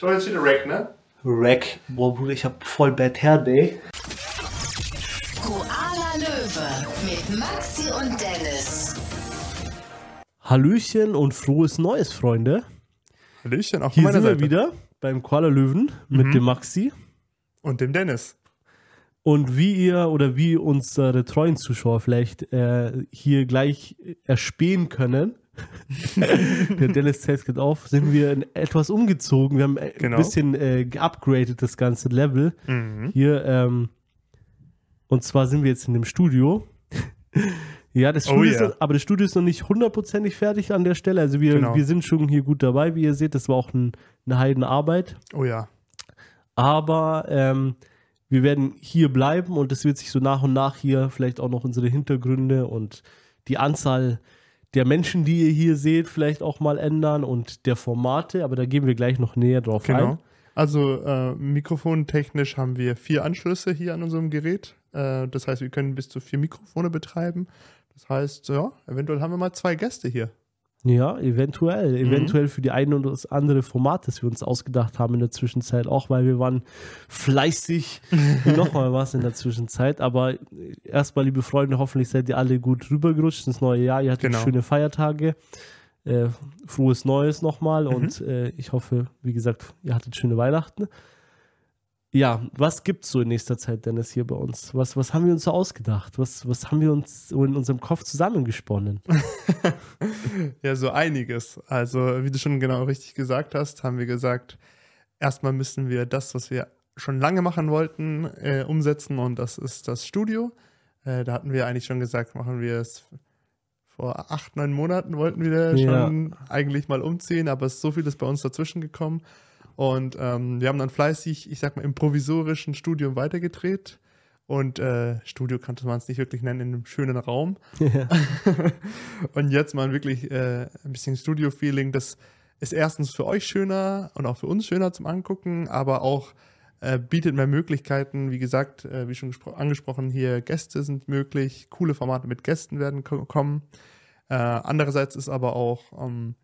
So, jetzt wieder Rack, ne? Rack. Boah, Bruder, ich hab voll Bad Hair Day. Koala Löwe mit Maxi und Dennis. Hallöchen und frohes Neues, Freunde. Hallöchen, auch von Hier meiner sind wir Seite. wieder beim Koala Löwen mit dem Maxi. Und dem Dennis. Und wie ihr oder wie unsere treuen Zuschauer vielleicht äh, hier gleich erspähen können, der Dennis zählt gerade auf, sind wir in etwas umgezogen. Wir haben Genau. ein bisschen äh, geupgradet, das ganze Level. Mhm. Hier, ähm, und zwar sind wir jetzt in dem Studio. ja, das Oh Studio ja. ist, aber das Studio ist noch nicht hundertprozentig fertig an der Stelle. Also wir, Genau. wir sind schon hier gut dabei, wie ihr seht. Das war auch ein, eine Heidenarbeit. Oh ja. Aber ähm, wir werden hier bleiben und es wird sich so nach und nach hier vielleicht auch noch unsere Hintergründe und die Anzahl der Menschen, die ihr hier seht, vielleicht auch mal ändern und der Formate, aber da gehen wir gleich noch näher drauf Genau. ein. Also äh, mikrofontechnisch haben wir vier Anschlüsse hier an unserem Gerät. Äh, das heißt, wir können bis zu vier Mikrofone betreiben. Das heißt, ja, eventuell haben wir mal zwei Gäste hier. Ja, eventuell. Mhm. Eventuell für die eine oder das andere Format, das wir uns ausgedacht haben in der Zwischenzeit, auch weil wir waren fleißig nochmal was in der Zwischenzeit. Aber erstmal, liebe Freunde, hoffentlich seid ihr alle gut rübergerutscht ins neue Jahr. Ihr hattet Genau. schöne Feiertage. Äh, frohes Neues nochmal Mhm. und äh, ich hoffe, wie gesagt, ihr hattet schöne Weihnachten. Ja, was gibt's so in nächster Zeit, Dennis, hier bei uns? Was, was haben wir uns so ausgedacht? Was, was haben wir uns so in unserem Kopf zusammengesponnen? Ja, so einiges. Also, wie du schon genau richtig gesagt hast, haben wir gesagt, erstmal müssen wir das, was wir schon lange machen wollten, äh, umsetzen und das ist das Studio. Äh, da hatten wir eigentlich schon gesagt, machen wir es vor acht, neun Monaten wollten wir Ja. schon eigentlich mal umziehen, aber es ist so vieles bei uns dazwischen gekommen. Und ähm, wir haben dann fleißig, ich sag mal, im provisorischen Studium weitergedreht. Und äh, Studio kannte man es nicht wirklich nennen, in einem schönen Raum. und jetzt mal wirklich äh, ein bisschen Studio-Feeling. Das ist erstens für euch schöner und auch für uns schöner zum Angucken, aber auch äh, bietet mehr Möglichkeiten. Wie gesagt, äh, wie schon gespro- angesprochen, hier Gäste sind möglich, coole Formate mit Gästen werden ko kommen. Äh, andererseits ist aber auch ähm,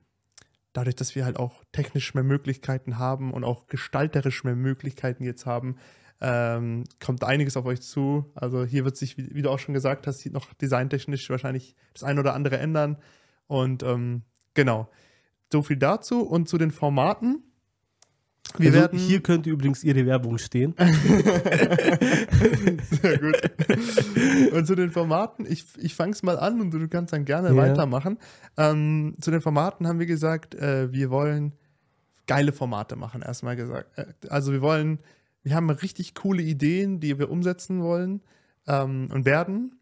dadurch, dass wir halt auch technisch mehr Möglichkeiten haben und auch gestalterisch mehr Möglichkeiten jetzt haben, ähm, kommt einiges auf euch zu. Also hier wird sich, wie, wie du auch schon gesagt hast, noch designtechnisch wahrscheinlich das ein oder andere ändern. Und ähm, genau, so viel dazu und zu den Formaten. Wir also werden hier könnte übrigens Ihre Werbung stehen. Sehr gut. Und zu den Formaten, ich, ich fange es mal an und du kannst dann gerne Ja. weitermachen. Ähm, zu den Formaten haben wir gesagt, äh, wir wollen geile Formate machen, erstmal gesagt. Äh, also wir wollen, wir haben richtig coole Ideen, die wir umsetzen wollen ähm, und werden.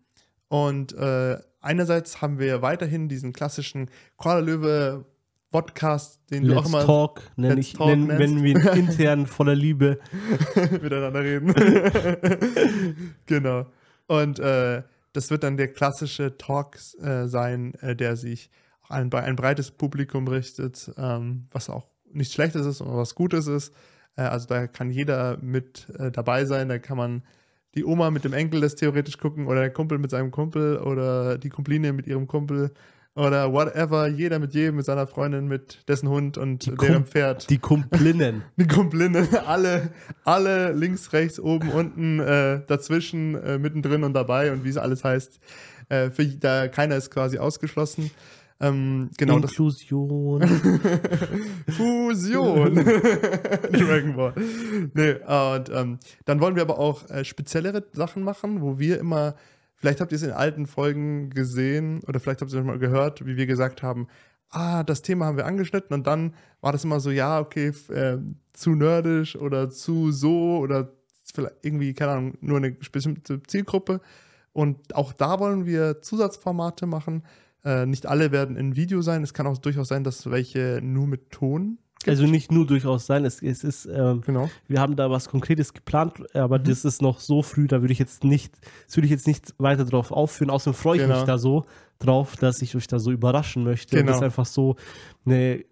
Und äh, einerseits haben wir weiterhin diesen klassischen Koala Löwe Podcast, den du auch Let's immer Talk, nenne Let's ich, Talk nennen, wenn wir ihn intern voller Liebe. miteinander reden. genau. Und äh, das wird dann der klassische Talk äh, sein, äh, der sich auch an bei ein breites Publikum richtet, ähm, was auch nichts Schlechtes ist und was Gutes ist. Äh, also da kann jeder mit äh, dabei sein. Da kann man die Oma mit dem Enkel das theoretisch gucken oder der Kumpel mit seinem Kumpel oder die Kumpline mit ihrem Kumpel oder whatever. Jeder mit jedem, mit seiner Freundin, mit dessen Hund und Die deren Kum- Pferd. Die Kumplinnen. Die Kumplinnen, alle, alle links, rechts, oben, unten, äh, dazwischen, äh, mittendrin und dabei und wie es alles heißt. Äh, für, da keiner ist quasi ausgeschlossen. Ähm, genau, Inklusion. Fusion. Dragon Ball. Nee, und ähm, dann wollen wir aber auch äh, speziellere Sachen machen, wo wir immer, vielleicht habt ihr es in alten Folgen gesehen oder vielleicht habt ihr es mal gehört, wie wir gesagt haben, ah, das Thema haben wir angeschnitten und dann war das immer so, ja, okay, äh, zu nerdisch oder zu so oder vielleicht irgendwie, keine Ahnung, nur eine bestimmte Zielgruppe. Und auch da wollen wir Zusatzformate machen. Äh, nicht alle werden in Video sein. Es kann auch durchaus sein, dass welche nur mit Ton. Also nicht nur durchaus sein, es, es ist, ähm, Genau. wir haben da was Konkretes geplant, aber Mhm. das ist noch so früh, da würde ich jetzt nicht, das würde ich jetzt nicht weiter drauf aufführen. Außerdem freue ich Genau. mich da so drauf, dass ich euch da so überraschen möchte. Und Genau. das einfach so eine,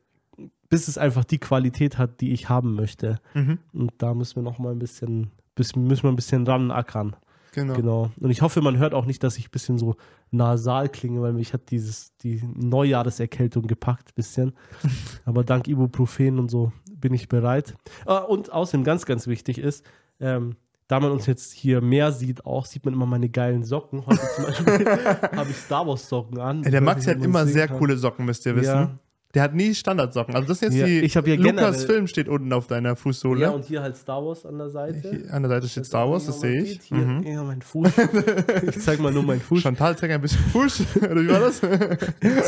bis es einfach die Qualität hat, die ich haben möchte. Mhm. Und da müssen wir noch mal ein bisschen, bis, müssen wir ein bisschen ran ackern. Genau. Genau. Und ich hoffe, man hört auch nicht, dass ich ein bisschen so nasal klinge, weil mich hat dieses, die Neujahreserkältung gepackt bisschen. Aber dank Ibuprofen und so bin ich bereit. Ah, und außerdem ganz, ganz wichtig ist, ähm, da man uns jetzt hier mehr sieht, auch sieht man immer meine geilen Socken. Heute zum Beispiel habe ich Star Wars Socken an. Ey, der Max hat immer sehr kann. coole Socken, müsst ihr wissen. Ja. Der hat nie Standardsocken. Also das ist jetzt Ja, die ich hab ja Lukas Film steht unten auf deiner Fußsohle. Ja, und hier halt Star Wars an der Seite. Hier an der Seite steht Star Wars, das sehe ich. Hier, Mhm. ja, mein Fuß. Ich zeig mal nur meinen Fuß. Chantal zeigt ein bisschen Fuß. Oder wie war das?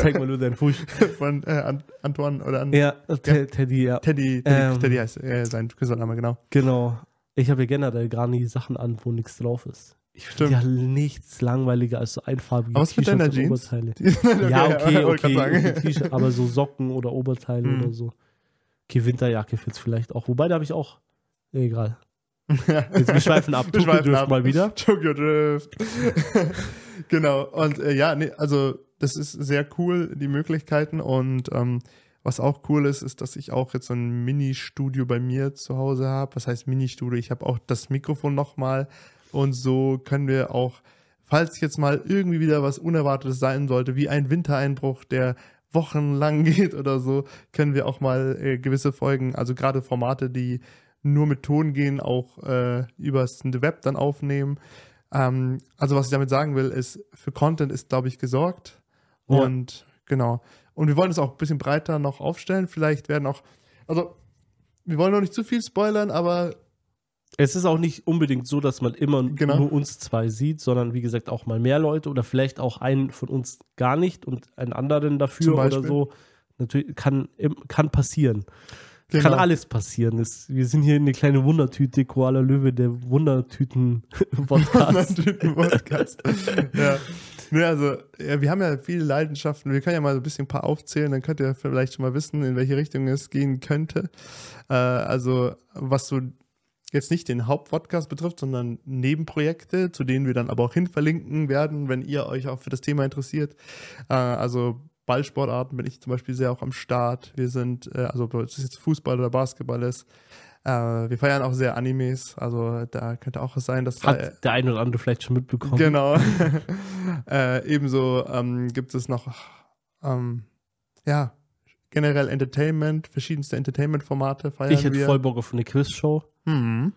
Zeig mal nur deinen Fuß. Von äh, An- Antoine oder an Ja, Te- Teddy, ja. Teddy. Teddy, Ähm. Teddy heißt äh, sein Künstlername, genau. Genau. Ich habe ja generell gar nie Sachen an, wo nichts drauf ist. Ich finde ja nichts langweiliger als so einfarbige was mit deiner Jeans? Oberteile. ja, okay, okay. T-Shirt, aber so Socken oder Oberteile Mhm. oder so. Okay, Winterjacke jetzt vielleicht auch. Wobei, da habe ich auch. Egal. Jetzt, wir schweifen ab. Wir Tokyo schweifen Drift ab. mal wieder. Tokyo Drift. genau. Und äh, ja, nee, also das ist sehr cool, die Möglichkeiten. Und ähm, was auch cool ist, ist, dass ich auch jetzt so ein Mini-Studio bei mir zu Hause habe. Was heißt Mini-Studio? Ich habe auch das Mikrofon nochmal. Und so können wir auch, falls jetzt mal irgendwie wieder was Unerwartetes sein sollte, wie ein Wintereinbruch, der wochenlang geht oder so, können wir auch mal äh, gewisse Folgen, also gerade Formate, die nur mit Ton gehen, auch äh, übers Web dann aufnehmen. Ähm, also was ich damit sagen will, ist, für Content ist, glaube ich, gesorgt. Ja. Und genau. Und wir wollen es auch ein bisschen breiter noch aufstellen. Vielleicht werden auch, also wir wollen noch nicht zu viel spoilern, aber Es ist auch nicht unbedingt so, dass man immer Genau. nur uns zwei sieht, sondern wie gesagt auch mal mehr Leute oder vielleicht auch einen von uns gar nicht und einen anderen dafür oder so. Natürlich kann, kann passieren. genau. Kann alles passieren. Es, wir sind hier eine kleine Wundertüte, Koala Löwe, der Wundertüten-Podcast. Podcast. ja. Ne, also, ja, wir haben ja viele Leidenschaften. Wir können ja mal so ein bisschen ein paar aufzählen, dann könnt ihr vielleicht schon mal wissen, in welche Richtung es gehen könnte. Äh, also, was so jetzt nicht den Hauptpodcast betrifft, sondern Nebenprojekte, zu denen wir dann aber auch hin verlinken werden, wenn ihr euch auch für das Thema interessiert. Äh, also Ballsportarten bin ich zum Beispiel sehr auch am Start. Wir sind, äh, also ob es jetzt Fußball oder Basketball ist. Äh, wir feiern auch sehr Animes, also da könnte auch was sein, dass da, Hat der eine oder andere vielleicht schon mitbekommen. Genau. äh, ebenso ähm, gibt es noch, ähm, ja, generell Entertainment, verschiedenste Entertainment-Formate feiern Ich hätte wir. voll Bock auf eine Quizshow. Hm.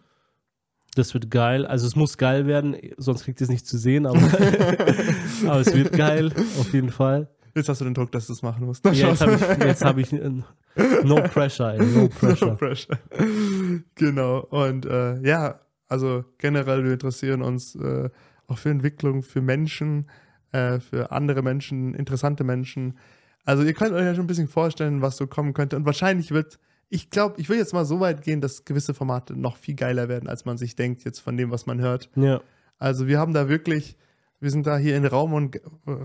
Das wird geil. Also es muss geil werden, sonst kriegt ihr es nicht zu sehen, aber, aber es wird geil, auf jeden Fall. Jetzt hast du den Druck, dass du es machen musst. Ja, jetzt habe ich, jetzt hab ich no pressure, ey, no No pressure. pressure. genau. Und äh, ja, also generell, wir interessieren uns äh, auch für Entwicklung, für Menschen, äh, für andere Menschen, interessante Menschen. Also ihr könnt euch ja schon ein bisschen vorstellen, was so kommen könnte. Und wahrscheinlich wird, ich glaube, ich will jetzt mal so weit gehen, dass gewisse Formate noch viel geiler werden, als man sich denkt, jetzt von dem, was man hört. Ja, Also wir haben da wirklich, wir sind da hier in Raum und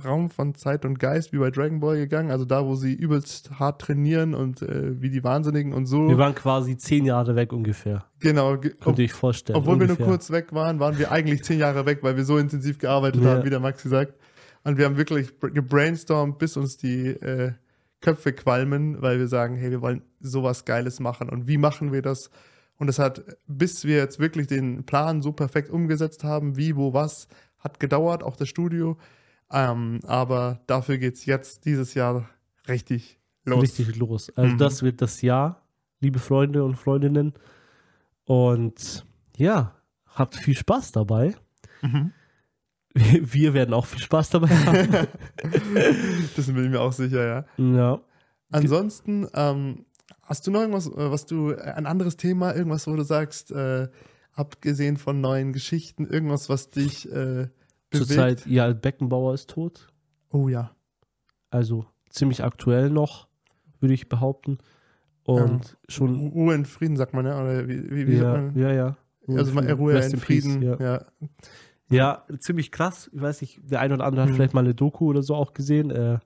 Raum von Zeit und Geist wie bei Dragon Ball gegangen, also da, wo sie übelst hart trainieren und äh, wie die Wahnsinnigen und so. wir waren quasi zehn Jahre weg ungefähr. genau. ge- Könnt ihr euch vorstellen. obwohl wir nur ungefähr. kurz weg waren, waren wir eigentlich zehn Jahre weg, weil wir so intensiv gearbeitet Ja. haben, wie der Maxi sagt. Und wir haben wirklich br- gebrainstormt, bis uns die äh, Köpfe qualmen, weil wir sagen, hey, wir wollen sowas Geiles machen. Und wie machen wir das? Und es hat, bis wir jetzt wirklich den Plan so perfekt umgesetzt haben, wie, wo, was, hat gedauert, auch das Studio. Ähm, aber dafür geht es jetzt dieses Jahr richtig los. Richtig los. Also Mhm. das wird das Jahr, liebe Freunde und Freundinnen. Und ja, habt viel Spaß dabei. Mhm. Wir werden auch viel Spaß dabei haben. das bin ich mir auch sicher, ja. ja. Ansonsten, ähm, hast du noch irgendwas, äh, was du, äh, ein anderes Thema, irgendwas, wo du sagst, äh, abgesehen von neuen Geschichten, irgendwas, was dich äh, bewegt? Zurzeit, ja, Beckenbauer ist tot. Oh ja. Also ziemlich aktuell noch, würde ich behaupten. Und schon, Ru- Ruhe in Frieden, sagt man, ja? Oder wie, wie, wie ja, sagt man? ja, ja. Also mal Ruhe Rest in peace, Frieden. ja. ja. Ja, ziemlich krass. Ich weiß nicht, der eine oder andere Mhm. hat vielleicht mal eine Doku oder so auch gesehen. Äh,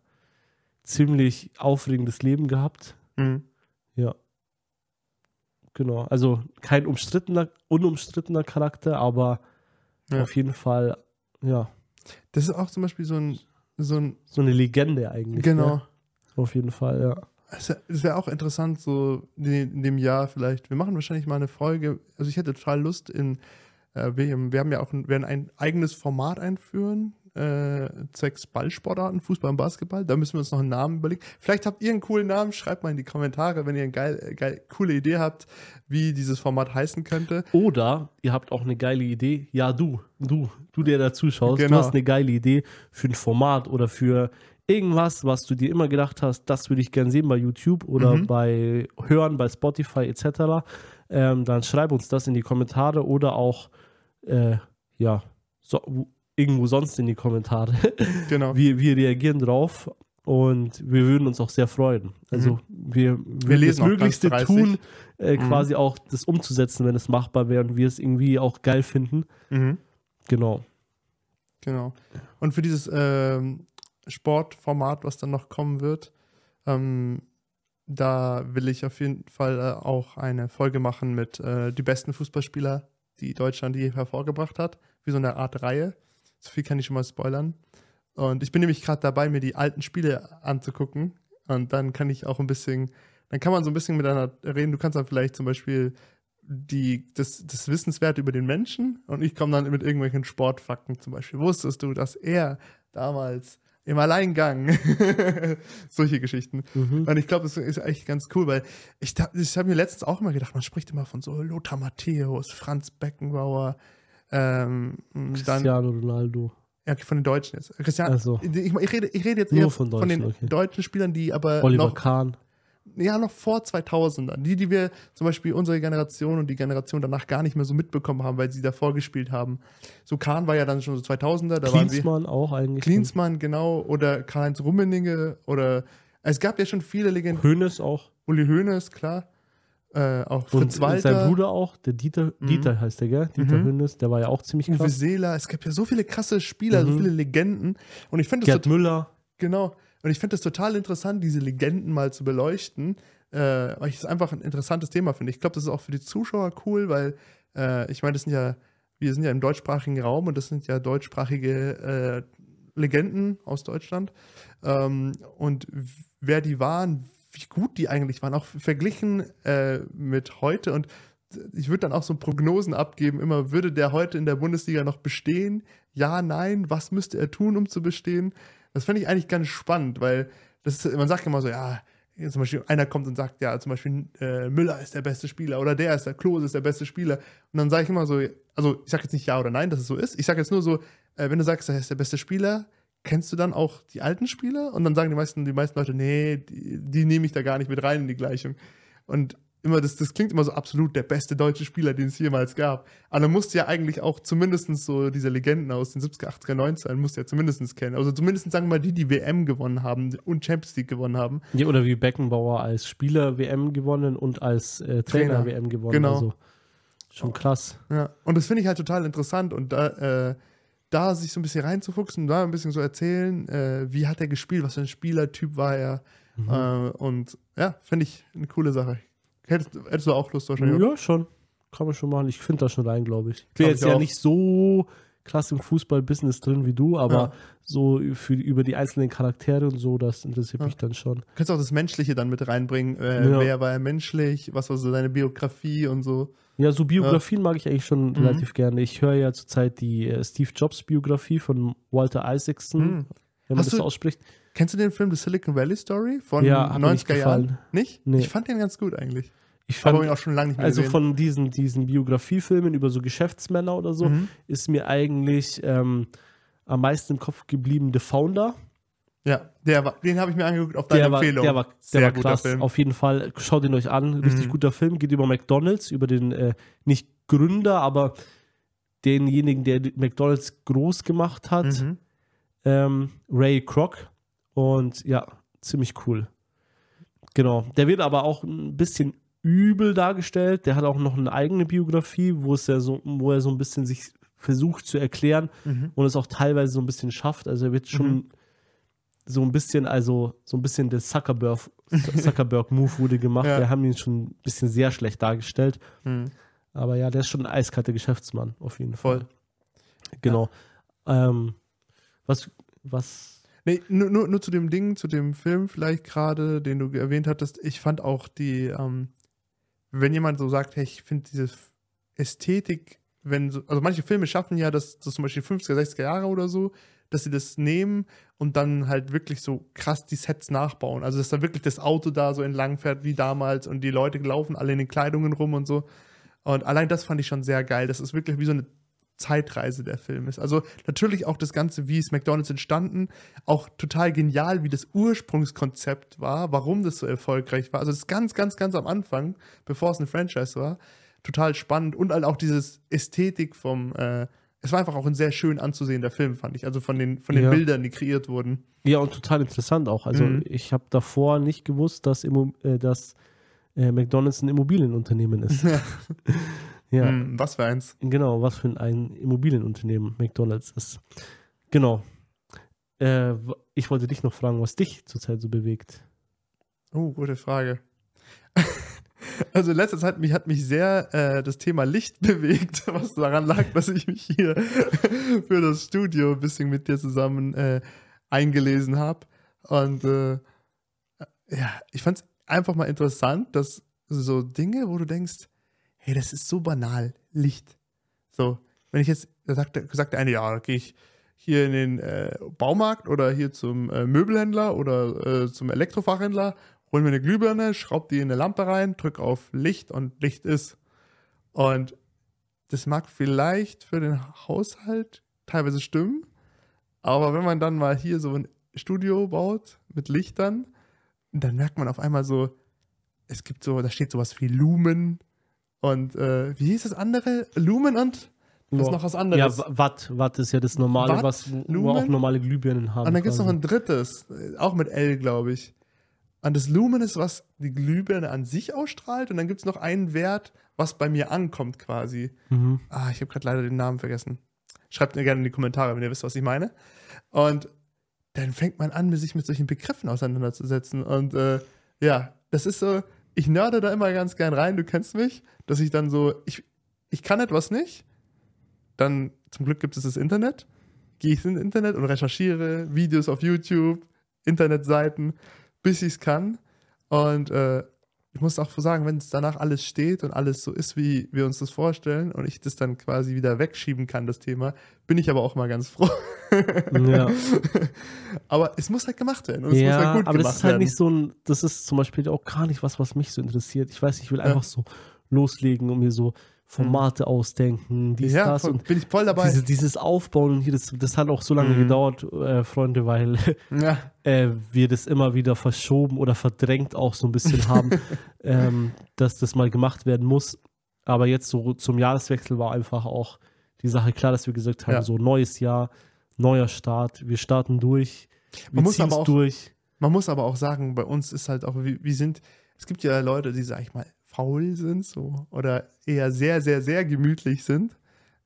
ziemlich aufregendes Leben gehabt. Mhm. Ja. Genau. Also kein umstrittener, unumstrittener Charakter, aber Ja. auf jeden Fall, ja, Das ist auch zum Beispiel so ein, so ein so eine Legende eigentlich. genau. Ne? Auf jeden Fall, ja. Es wäre auch interessant, so in dem Jahr vielleicht. Wir machen wahrscheinlich mal eine Folge. Also ich hätte total Lust in, wir, wir haben ja auch ein, werden ein eigenes Format einführen. äh, zwecks Ballsportarten, Fußball und Basketball. Da müssen wir uns noch einen Namen überlegen. Vielleicht habt ihr einen coolen Namen, schreibt mal in die Kommentare, wenn ihr eine geil, geil, coole Idee habt, wie dieses Format heißen könnte. Oder ihr habt auch eine geile Idee. Ja, du, du, du, der da zuschaust, Genau. du hast eine geile Idee für ein Format oder für irgendwas, was du dir immer gedacht hast, das würde ich gern sehen bei YouTube oder Mhm. bei Hören, bei Spotify etc. Ähm, dann schreib uns das in die Kommentare oder auch äh, ja, so, wo- irgendwo sonst in die Kommentare. Genau. wir, wir reagieren drauf und wir würden uns auch sehr freuen. Also wir, wir Mhm. lesen das Möglichste tun, äh, Mhm. quasi auch das umzusetzen, wenn es machbar wäre und wir es irgendwie auch geil finden. Mhm. Genau. Genau. Und für dieses ähm, Sportformat, was dann noch kommen wird, ähm, da will ich auf jeden Fall äh, auch eine Folge machen mit äh, die besten Fußballspieler, die Deutschland je hervorgebracht hat, wie so eine Art Reihe. So viel kann ich schon mal spoilern. Und ich bin nämlich gerade dabei, mir die alten Spiele anzugucken. Und dann kann ich auch ein bisschen, dann kann man so ein bisschen miteinander reden. Du kannst dann vielleicht zum Beispiel die, das, das Wissenswert über den Menschen und ich komme dann mit irgendwelchen Sportfakten zum Beispiel. Wusstest du, dass er damals im Alleingang solche Geschichten. Mhm. Und ich glaube, das ist echt ganz cool, weil ich, ich habe mir letztens auch immer gedacht, man spricht immer von so Lothar Matthäus, Franz Beckenbauer, ähm, dann Cristiano Ronaldo. ja, okay, von den Deutschen jetzt. Christian, so. ich, ich, rede, ich rede jetzt Nur eher von von, den Deutschen, okay. deutschen Spielern, die aber Oliver noch, Kahn. Ja, noch vor 2000ern, die, die wir zum Beispiel unsere Generation und die Generation danach gar nicht mehr so mitbekommen haben, weil sie davor gespielt haben. So Kahn war ja dann schon so 2000er, da. Klinsmann auch eigentlich. Klinsmann, genau, oder Karl-Heinz Rummenigge oder es gab ja schon viele Legenden. Hönes auch. Uli Hoeneß, klar. Äh, auch Und Fritz Walter, sein Bruder auch, der Dieter, Mhm. Dieter heißt der, gell? Dieter Mhm. Hönes, der war ja auch ziemlich Uwe krass. Seeler. Es gibt ja so viele krasse Spieler, so Mhm. viele Legenden. Und ich finde das Gerd Müller. Genau. Und ich finde das total interessant, diese Legenden mal zu beleuchten, äh, weil ich es einfach ein interessantes Thema finde. Ich glaube, das ist auch für die Zuschauer cool, weil äh, ich meine, das sind ja, wir sind ja im deutschsprachigen Raum und das sind ja deutschsprachige äh, Legenden aus Deutschland. Ähm, und wer die waren, wie gut die eigentlich waren, auch verglichen äh, mit heute. Und ich würde dann auch so Prognosen abgeben, immer würde der heute in der Bundesliga noch bestehen? Ja, nein, was müsste er tun, um zu bestehen? Das fände ich eigentlich ganz spannend, weil das ist, man sagt immer so, ja, zum Beispiel einer kommt und sagt, ja, zum Beispiel äh, Müller ist der beste Spieler oder der ist der Klose ist der beste Spieler. Und dann sage ich immer so, also ich sage jetzt nicht ja oder nein, dass es so ist. Ich sage jetzt nur so, äh, wenn du sagst, er ist der beste Spieler, kennst du dann auch die alten Spieler? Und dann sagen die meisten, die meisten Leute, nee, die, die nehme ich da gar nicht mit rein in die Gleichung. Und immer, das, das klingt immer so absolut der beste deutsche Spieler, den es jemals gab. Aber dann musst du ja eigentlich auch zumindest so diese Legenden aus den 70er, 80er, 90er, musst du ja zumindest kennen. Also zumindest sagen wir mal die, die WM gewonnen haben und Champions League gewonnen haben. Ja, oder wie Beckenbauer als Spieler WM gewonnen und als äh, Trainer, Trainer. WM gewonnen. Genau. Also schon krass. Ja, und das finde ich halt total interessant und da, äh, da sich so ein bisschen reinzufuchsen, da ein bisschen so erzählen, äh, wie hat er gespielt, was für ein Spielertyp war er. Mhm. Äh, und ja, finde ich eine coole Sache. Hättest, hättest du auch Lust wahrscheinlich? Ja, schon. Kann man schon machen. Ich finde das schon rein, glaube ich. Ich bin jetzt ich ja auch. nicht so krass im Fußball-Business drin wie du, aber Ja. so für, über die einzelnen Charaktere und so, das interessiert Ja. mich dann schon. Du kannst auch das Menschliche dann mit reinbringen. Äh, Ja. Wer war er menschlich? Was war so seine Biografie und so? Ja, so Biografien mag ich eigentlich schon Mhm. relativ gerne. Ich höre ja zurzeit die äh, Steve Jobs Biografie von Walter Isaacson, Hm. wenn man Hast das du- ausspricht. Kennst du den Film The Silicon Valley Story von Ja, hat mir nicht 90er Jahren? gefallen. Nicht? Nee. Ich fand den ganz gut eigentlich. Ich Aber fand, ihn auch schon lange nicht mehr also gesehen. von diesen, diesen Biografiefilmen über so Geschäftsmänner oder so, Mhm. ist mir eigentlich ähm, am meisten im Kopf geblieben The Founder. Ja, der war, den habe ich mir angeguckt auf deine Der war, Empfehlung. der war, der Sehr war guter krass. Film. Auf jeden Fall, schaut ihn euch an. Richtig Mhm. guter Film. Geht über McDonalds, über den, äh, nicht Gründer, aber denjenigen, der McDonalds groß gemacht hat. Mhm. ähm, Ray Kroc. Und ja, ziemlich cool. Genau. Der wird aber auch ein bisschen übel dargestellt. Der hat auch noch eine eigene Biografie, wo es ja so, wo er so ein bisschen sich versucht zu erklären Mhm. und es auch teilweise so ein bisschen schafft. Also er wird schon Mhm. so ein bisschen, also so ein bisschen der Zuckerberg, Zuckerberg-Move wurde gemacht. Ja. Wir haben ihn schon ein bisschen sehr schlecht dargestellt. Mhm. Aber ja, der ist schon ein eiskalter Geschäftsmann, auf jeden Voll. Fall. Genau. Ähm, was, was, Nee, nur, nur, nur zu dem Ding, zu dem Film vielleicht gerade, den du erwähnt hattest. Ich fand auch die, ähm, wenn jemand so sagt, hey, ich finde diese Ästhetik, wenn so, also manche Filme schaffen ja, dass das zum Beispiel 50er, 60er Jahre oder so, dass sie das nehmen und dann halt wirklich so krass die Sets nachbauen. Also, dass da wirklich das Auto da so entlang fährt wie damals und die Leute laufen alle in den Kleidungen rum und so. Und allein das fand ich schon sehr geil. Das ist wirklich wie so eine Zeitreise der Film ist. Also natürlich auch das Ganze, wie ist McDonalds entstanden, auch total genial, wie das Ursprungskonzept war, warum das so erfolgreich war. Also das ist ganz, ganz, ganz am Anfang, bevor es eine Franchise war, total spannend und halt auch dieses Ästhetik vom, äh, es war einfach auch ein sehr schön anzusehender Film, fand ich. Also von den, von den Ja. Bildern, die kreiert wurden. Ja, und total interessant auch. Also Mhm. ich habe davor nicht gewusst, dass, Immo äh, dass äh, McDonalds ein Immobilienunternehmen ist. ja, Hm, was für eins. genau, was für ein Immobilienunternehmen McDonalds ist. Genau. Äh, ich wollte dich noch fragen, was dich zurzeit so bewegt. Oh, gute Frage. Also in letzter Zeit mich, hat mich sehr äh, das Thema Licht bewegt, was daran lag, dass ich mich hier für das Studio ein bisschen mit dir zusammen äh, eingelesen habe. Und äh, ja, ich fand es einfach mal interessant, dass so Dinge, wo du denkst, hey, das ist so banal, Licht. So, wenn ich jetzt, da sagt, sagt der eine, ja, gehe ich hier in den äh, Baumarkt oder hier zum äh, Möbelhändler oder äh, zum Elektrofachhändler, hol mir eine Glühbirne, schraub die in eine Lampe rein, drück auf Licht und Licht ist. Und das mag vielleicht für den Haushalt teilweise stimmen, aber wenn man dann mal hier so ein Studio baut mit Lichtern, dann merkt man auf einmal so, es gibt so, da steht sowas wie Lumen und äh, wie hieß das andere? Lumen und was Ja. noch was Ja, anderes? W- Watt. Watt ist ja das normale, Watt, was Lumen? auch normale Glühbirnen haben. Und dann gibt es noch ein drittes, äh, auch mit L, glaube ich. Und das Lumen ist, was die Glühbirne an sich ausstrahlt. Und dann gibt es noch einen Wert, was bei mir ankommt quasi. Mhm. Ah, ich habe gerade leider den Namen vergessen. Schreibt mir gerne in die Kommentare, wenn ihr wisst, was ich meine. Und dann fängt man an, sich mit solchen Begriffen auseinanderzusetzen. Und äh, ja, das ist so, ich nörde da immer ganz gern rein, du kennst mich, dass ich dann so, ich, ich kann etwas nicht. Dann, zum Glück gibt es das Internet. Gehe ich ins Internet und recherchiere Videos auf YouTube, Internetseiten, bis ich es kann. Und äh, ich muss auch sagen, wenn es danach alles steht und alles so ist, wie wir uns das vorstellen und ich das dann quasi wieder wegschieben kann, das Thema, bin ich aber auch mal ganz froh. Ja. aber es muss halt gemacht werden und es muss ja, halt gut aber gemacht das ist halt werden. nicht so ein, das ist zum Beispiel auch gar nicht was, was mich so interessiert. Ich weiß, ich will einfach so loslegen und mir so Formate ausdenken, dies, Mhm. ja, das voll, und bin ich voll dabei. diese, dieses Aufbauen und hier, das, das hat auch so lange Mhm. gedauert, äh, Freunde, weil ja, äh, wir das immer wieder verschoben oder verdrängt auch so ein bisschen haben, ähm, dass das mal gemacht werden muss. Aber jetzt so zum Jahreswechsel war einfach auch die Sache klar, dass wir gesagt haben, Ja. so neues Jahr, neuer Start, wir starten durch, wir Man muss aber auch- durch. Man muss aber auch sagen, bei uns ist halt auch, wir, wir sind, es gibt ja Leute, die, sag ich mal, faul sind so oder eher sehr, sehr, sehr gemütlich sind.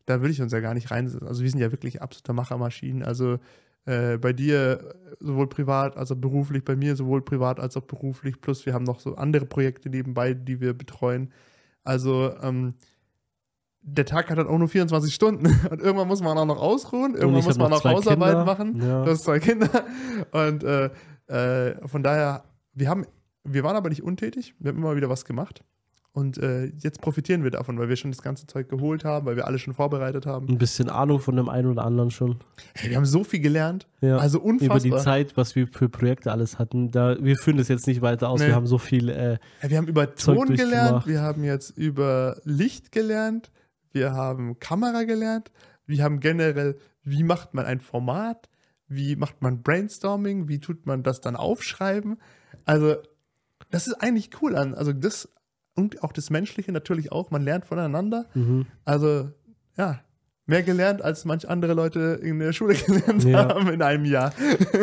Da würde ich uns ja gar nicht reinsetzen. Also wir sind ja wirklich absolute Machermaschinen. Also äh, bei dir sowohl privat als auch beruflich, bei mir sowohl privat als auch beruflich. Plus wir haben noch so andere Projekte nebenbei, die wir betreuen. Also ähm, der Tag hat dann auch nur 24 Stunden und irgendwann muss man auch noch ausruhen, irgendwann muss man noch Hausarbeit Kinder. machen. Ja. Du hast zwei Kinder und äh, äh, von daher, wir haben, wir waren aber nicht untätig, wir haben immer wieder was gemacht und äh, jetzt profitieren wir davon, weil wir schon das ganze Zeug geholt haben, weil wir alles schon vorbereitet haben. Ein bisschen Ahnung von dem einen oder anderen schon. Hey, wir haben so viel gelernt, Ja. also Über die unfassbar. Zeit, was wir für Projekte alles hatten. Da, wir führen das jetzt nicht weiter aus. Nee. Wir haben so viel. Äh, Ja, wir haben über Ton gelernt, wir haben jetzt über Licht gelernt, wir haben Kamera gelernt, wir haben generell, wie macht man ein Format, wie macht man Brainstorming, wie tut man das dann aufschreiben. Also, das ist eigentlich cool an. Also, das und auch das Menschliche natürlich auch, man lernt voneinander. mhm. Also, ja, mehr gelernt, als manch andere Leute in der Schule gelernt Ja. haben in einem Jahr.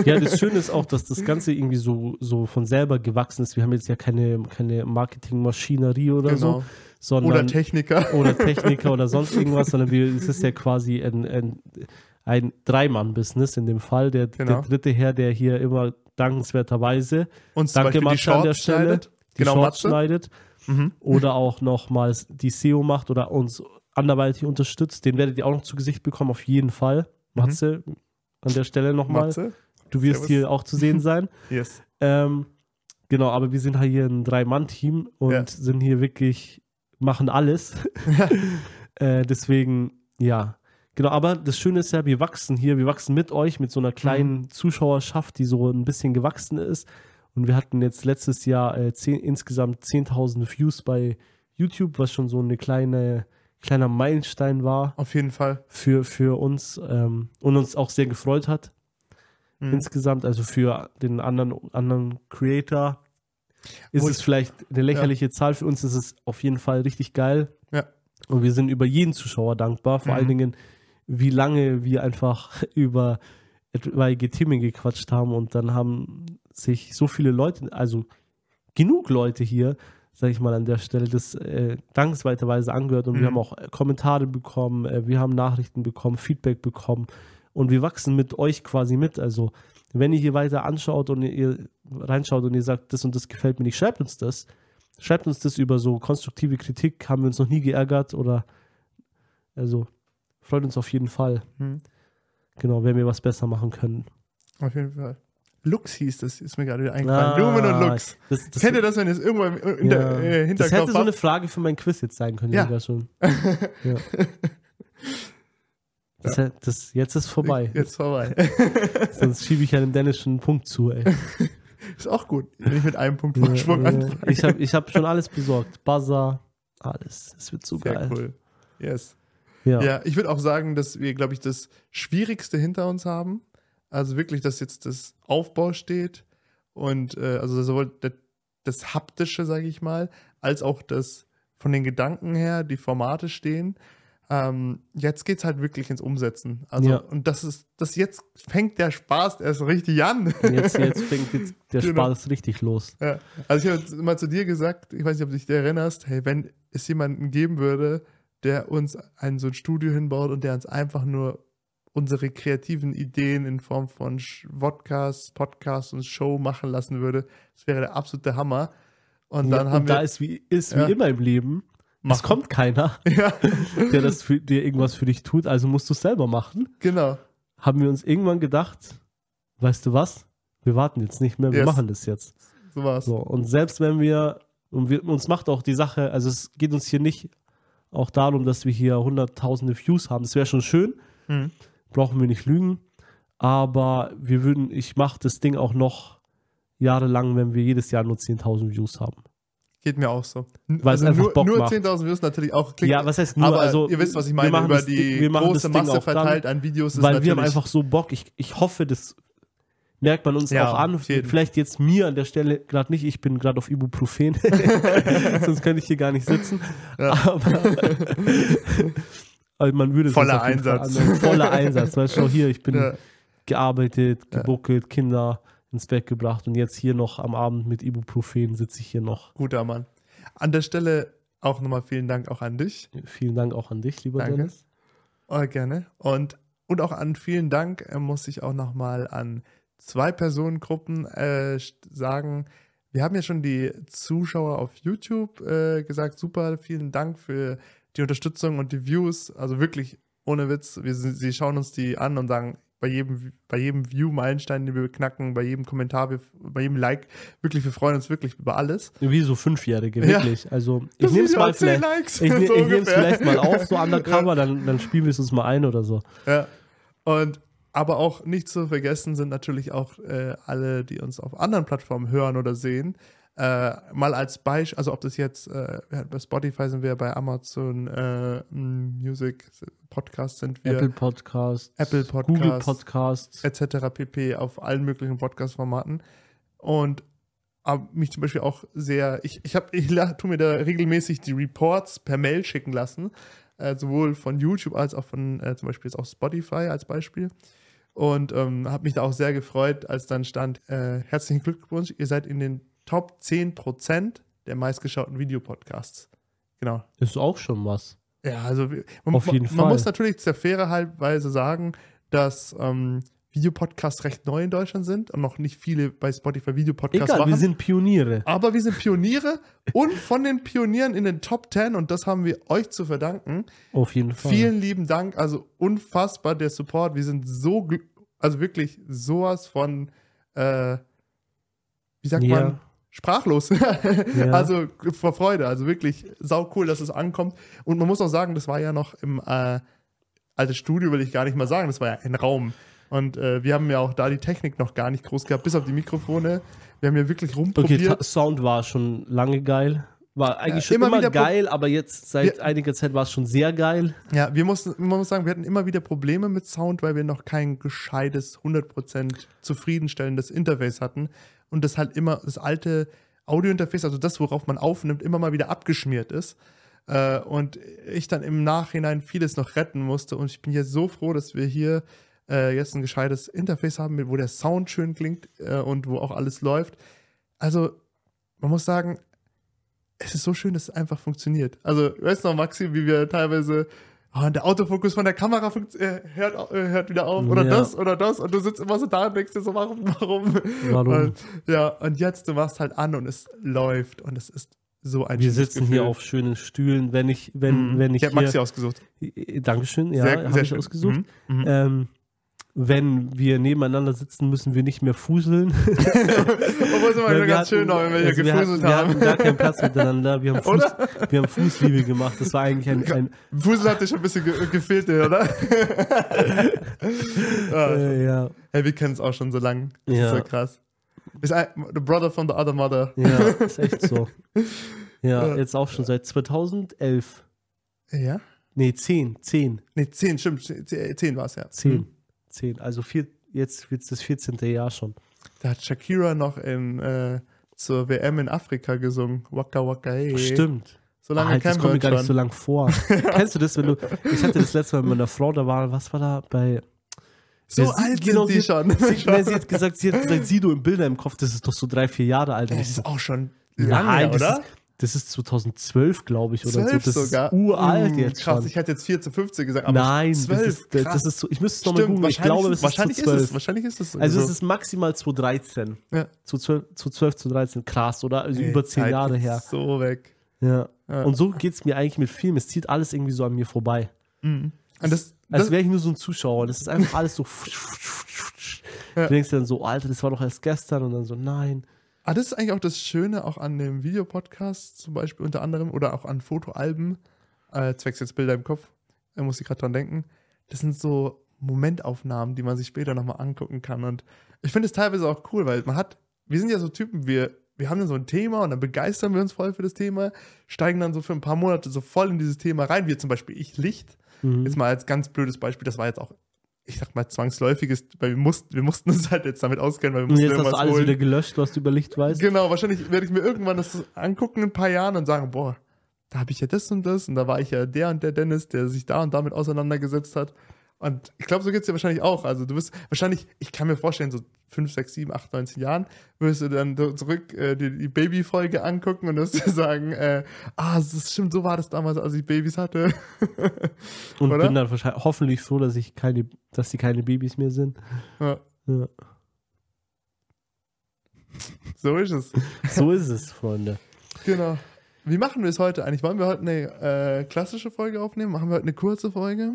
Ja, das Schöne ist auch, dass das Ganze irgendwie so, so von selber gewachsen ist. Wir haben jetzt ja keine, keine Marketingmaschinerie oder so, sondern Genau. Oder Techniker. oder Techniker oder sonst irgendwas, sondern wir, es ist ja quasi ein, ein, ein Dreimann-Business in dem Fall. Der, Genau. der dritte Herr, der hier immer dankenswerterweise Und zum Danke, Matze, an der Stelle. schneidet. die Genau, Shorts schneidet Mhm. oder auch nochmals die SEO macht oder uns anderweitig unterstützt. Den werdet ihr auch noch zu Gesicht bekommen, auf jeden Fall. Matze, an der Stelle nochmal. Matze. Du wirst Servus. hier auch zu sehen sein. Yes. ähm, genau, aber wir sind halt hier ein Drei-Mann-Team und Ja. sind hier wirklich, machen alles. äh, deswegen, ja, Genau, aber das Schöne ist ja, wir wachsen hier, wir wachsen mit euch, mit so einer kleinen Mhm. Zuschauerschaft, die so ein bisschen gewachsen ist. Und wir hatten jetzt letztes Jahr äh, zehn, insgesamt 10.000 Views bei YouTube, was schon so eine kleine, kleiner Meilenstein war Auf jeden Fall. für, für uns ähm, und uns auch sehr gefreut hat. Mhm. Insgesamt, also für den anderen, anderen Creator ist Wo- es vielleicht eine lächerliche Zahl. Für uns ist es auf jeden Fall richtig geil. Ja. Und wir sind über jeden Zuschauer dankbar. Vor Mhm. allen Dingen, wie lange wir einfach über etwaige Themen gequatscht haben und dann haben sich so viele Leute, also genug Leute hier, sage ich mal an der Stelle, das äh, dankenswerterweise angehört und Mhm. wir haben auch äh, Kommentare bekommen, äh, wir haben Nachrichten bekommen, Feedback bekommen und wir wachsen mit euch quasi mit. Also wenn ihr hier weiter anschaut und ihr, ihr reinschaut und ihr sagt, das und das gefällt mir nicht, schreibt uns das. Schreibt uns das über so konstruktive Kritik, haben wir uns noch nie geärgert oder also freut uns auf jeden Fall. Mhm. Genau, wenn wir was besser machen können. Auf jeden Fall. Lux hieß das, ist mir gerade wieder eingefallen. Lumen und Lux. Ah, Das, das, Kennt ihr das, wenn es irgendwo im in der, ja. äh, das Hinterkopf hätte so eine? Frage für mein Quiz jetzt sein können, Ja. sogar schon. Ja. Das, hä- das, jetzt ist vorbei. Jetzt vorbei. Sonst schiebe ich ja dem Dennis schon einen Punkt zu, ey. ist auch gut, wenn ich mit einem Punkt Ja, Vorsprung ja. anfange. Ich habe ich hab schon alles besorgt. Buzzer, alles. Es wird so Sehr geil. cool. Yes. Ja. Ja, ich würde auch sagen, dass wir, glaube ich, das Schwierigste hinter uns haben. Also wirklich, dass jetzt das Aufbau steht und äh, also sowohl das, das Haptische, sage ich mal, als auch das von den Gedanken her, die Formate stehen. Ähm, jetzt geht es halt wirklich ins Umsetzen. Also, Ja. und das ist, das jetzt fängt der Spaß erst richtig an. Jetzt, jetzt fängt jetzt der Genau. Spaß richtig los. Ja. Also ich habe mal zu dir gesagt, ich weiß nicht, ob du dich erinnerst, hey, wenn es jemanden geben würde, der uns ein so ein Studio hinbaut und der uns einfach nur unsere kreativen Ideen in Form von Vodcasts, Podcasts und Show machen lassen würde, das wäre der absolute Hammer. Und dann Ja, haben und wir da ist wie, ist Ja. wie immer im Leben, es Machen. kommt keiner, ja, der das für, dir irgendwas für dich tut, also musst du es selber machen. genau. Haben wir uns irgendwann gedacht, weißt du was? Wir warten jetzt nicht mehr, wir Yes. machen das jetzt. So war's. So, und selbst wenn wir, und wir, uns macht auch die Sache, also es geht uns hier nicht auch darum, dass wir hier hunderttausende Views haben. Das wäre schon schön, Hm. Brauchen wir nicht lügen. Aber wir würden, ich mache das Ding auch noch jahrelang, wenn wir jedes Jahr nur 10.000 Views haben. Geht mir auch so. Weil es einfach nur, Bock nur macht. 10.000 Views natürlich auch klingt, ja, was heißt nur, aber also ihr wisst, was ich meine, über die Ding- wir machen große das Ding Masse auch dann, verteilt an Videos ist weil wir haben einfach so Bock. Ich, ich hoffe, das merkt man uns Ja, auch an. Vielleicht jetzt mir an der Stelle gerade nicht. Ich bin gerade auf Ibuprofen. Sonst könnte ich hier gar nicht sitzen. Ja. Aber also man würde Voller Einsatz. Voller Einsatz. Weißt du, hier, ich bin Ja. gearbeitet, Ja. gebuckelt, Kinder ins Bett gebracht und jetzt hier noch am Abend mit Ibuprofen sitze ich hier noch. Guter Mann. An der Stelle auch nochmal vielen Dank auch an dich. Vielen Dank auch an dich, lieber Danke. Dennis. Oh, gerne. Und, und auch an vielen Dank muss ich auch nochmal an zwei Personengruppen äh, sagen. Wir haben ja schon die Zuschauer auf YouTube äh, gesagt, super, vielen Dank für die Unterstützung und die Views. Also wirklich ohne Witz. Wir, sie schauen uns die an und sagen, bei jedem, bei jedem View-Meilenstein, den wir knacken, bei jedem Kommentar, wir, bei jedem Like, wirklich, wir freuen uns wirklich über alles. Wie so Fünfjährige, Ja. wirklich. Also ich nehme es mal hat 10 vielleicht. Likes, Ich, ne, so ich nehme es ungefähr. vielleicht mal auf, so undercover, dann, dann spielen wir es uns mal ein oder so. Ja. Und aber auch nicht zu vergessen sind natürlich auch äh, alle, die uns auf anderen Plattformen hören oder sehen. Äh, mal als Beispiel, also ob das jetzt äh, bei Spotify sind wir, bei Amazon äh, Music Podcast sind wir, Apple Podcasts, Apple Google Podcasts. Podcasts. etc. pp. auf allen möglichen Podcast-Formaten. Und aber mich zum Beispiel auch sehr, ich, ich, hab, ich la- tu mir da regelmäßig die Reports per Mail schicken lassen, äh, sowohl von YouTube als auch von äh, zum Beispiel jetzt auch Spotify als Beispiel. Und ähm, habe mich da auch sehr gefreut, als dann stand, äh, herzlichen Glückwunsch, ihr seid in den Top 10% der meistgeschauten Videopodcasts. Genau. Ist auch schon was. Ja, also man, Auf jeden man, man Fall. muss natürlich der Faire halbweise sagen, dass ähm, Videopodcasts recht neu in Deutschland sind und noch nicht viele bei Spotify Videopodcasts Egal, machen. wir sind Pioniere. aber wir sind Pioniere und von den Pionieren in den Top 10 und das haben wir euch zu verdanken. Auf jeden Fall. Vielen lieben Dank, also unfassbar der Support. Wir sind so, also wirklich sowas von, äh, wie sagt Ja. man, sprachlos. Also vor Freude, also wirklich sau cool, dass es ankommt. Und man muss auch sagen, das war ja noch im, äh, altes Studio will ich gar nicht mal sagen, das war ja ein Raum. Und äh, wir haben ja auch da die Technik noch gar nicht groß gehabt, bis auf die Mikrofone. Wir haben ja wirklich Okay, rumprobiert. Ta- Sound war schon lange geil. War eigentlich schon immer immer, Pro- geil, aber jetzt seit Wir- einiger Zeit war es schon sehr geil. Ja, wir mussten, man muss sagen, wir hatten immer wieder Probleme mit Sound, weil wir noch kein gescheites, 100% zufriedenstellendes Interface hatten und das halt immer das alte Audiointerface, also das, worauf man aufnimmt, immer mal wieder abgeschmiert ist. Äh, und ich dann im Nachhinein vieles noch retten musste und ich bin jetzt so froh, dass wir hier äh, jetzt ein gescheites Interface haben, wo der Sound schön klingt äh, und wo auch alles läuft. Also, man muss sagen, es ist so schön, dass es einfach funktioniert. Also, weißt du noch, Maxi, wie wir teilweise, oh, und der Autofokus von der Kamera funkt- äh, hört, äh, hört wieder auf, oder Ja. das, oder das, und du sitzt immer so da und denkst dir so, warum, warum? Warum? Und, ja, und jetzt, du machst halt an und es läuft und es ist so ein Wir sitzen hier Gefühl. auf schönen Stühlen. Wenn ich, wenn, Mhm. wenn ich ich habe Maxi hier, ausgesucht. Äh, Dankeschön, ja, Sehr- habe ich ausgesucht. Mhm. Mhm. Ähm, wenn wir nebeneinander sitzen, müssen wir nicht mehr fuseln. Obwohl es immer ganz schön, wenn wir hier also wir gefuselt hatten, wir haben. hatten gar keinen Platz miteinander. Wir haben, Fuß, wir haben Fußliebe gemacht. Das war eigentlich ein, ein Fusel hat dir schon ein bisschen ge gefehlt, oder? ah, äh, ja, hey, wir kennen es auch schon so lange. Das Ja. ist so krass. Ist ein, the brother from the other mother. ja, ist echt so. Ja, Ja. jetzt auch schon seit 2011. Ja? Nee, 10, 10, Nee, 10, stimmt. 10 war es ja. 10, Mhm. 10. Also vier, jetzt wird es das 14. Jahr schon. Da hat Shakira noch in, äh, zur WM in Afrika gesungen. Waka Waka hey. Stimmt. So lange Alter, das kennen wir kommt mir gar nicht schon. so lang vor. Kennst du das, wenn du. Ich hatte das letzte Mal mit meiner Frau, da war, was war da bei. so sie- alt genau, sind die sie- schon. Sie, nein, sie hat gesagt, sie hat gesagt, Sido im Bilder im Kopf, das ist doch so drei, vier Jahre alt. Das ist auch schon lange, Nein, das oder? Ist, das ist 2012, glaube ich, oder 12 so. Das sogar. ist uralt Mm, jetzt Krass, schon. ich hätte jetzt 14, 15 gesagt, aber Nein, 12, das, ist, das, das ist so. Ich müsste es nochmal googeln. Ich wahrscheinlich, glaube, ist, das ist wahrscheinlich zu ist es. 12. Wahrscheinlich ist es. Also es so. ist maximal 2013. Ja. Zu 12, zu 12, zu 13. Krass, oder? Also Ey, über 10 Zeit Jahre her. So weg. Ja. Ja. Und so geht es mir eigentlich mit Filmen. Es zieht alles irgendwie so an mir vorbei. Mhm. Und das, Als das, wäre ich nur so ein Zuschauer. Das ist einfach alles so. Ja. Du denkst dann so, Alter, das war doch erst gestern. Und dann so, nein. Ah, das ist eigentlich auch das Schöne, auch an dem Videopodcast zum Beispiel unter anderem oder auch an Fotoalben, äh, zwecks jetzt Bilder im Kopf, da muss ich gerade dran denken. Das sind so Momentaufnahmen, die man sich später nochmal angucken kann. Und ich finde es teilweise auch cool, weil man hat, wir sind ja so Typen, wir, wir haben dann so ein Thema und dann begeistern wir uns voll für das Thema, steigen dann so für ein paar Monate so voll in dieses Thema rein, wie zum Beispiel ich Licht. Mhm. Jetzt mal als ganz blödes Beispiel, das war jetzt auch, ich sag mal, zwangsläufiges, weil wir mussten, wir mussten uns halt jetzt damit auskennen, weil wir Und mussten jetzt hast du irgendwas alles holen. wieder gelöscht, was du über Licht weißt. Genau, wahrscheinlich werde ich mir irgendwann das angucken in ein paar Jahren und sagen, boah, da habe ich ja das und das und da war ich ja der und der Dennis, der sich da und damit auseinandergesetzt hat. Und ich glaube, so geht es dir wahrscheinlich auch. Also du wirst wahrscheinlich, ich kann mir vorstellen, so 5, 6, 7, 8, 19 Jahren wirst du dann zurück äh, die, die Baby-Folge angucken und wirst dir sagen, äh, ah, das stimmt, so war das damals, als ich Babys hatte. Und Oder? bin dann wahrscheinlich hoffentlich froh, dass ich keine, dass die keine Babys mehr sind. ja, Ja. so ist es. So ist es, Freunde. Genau. Wie machen wir es heute eigentlich? Wollen wir heute eine äh, klassische Folge aufnehmen? Machen wir heute eine kurze Folge?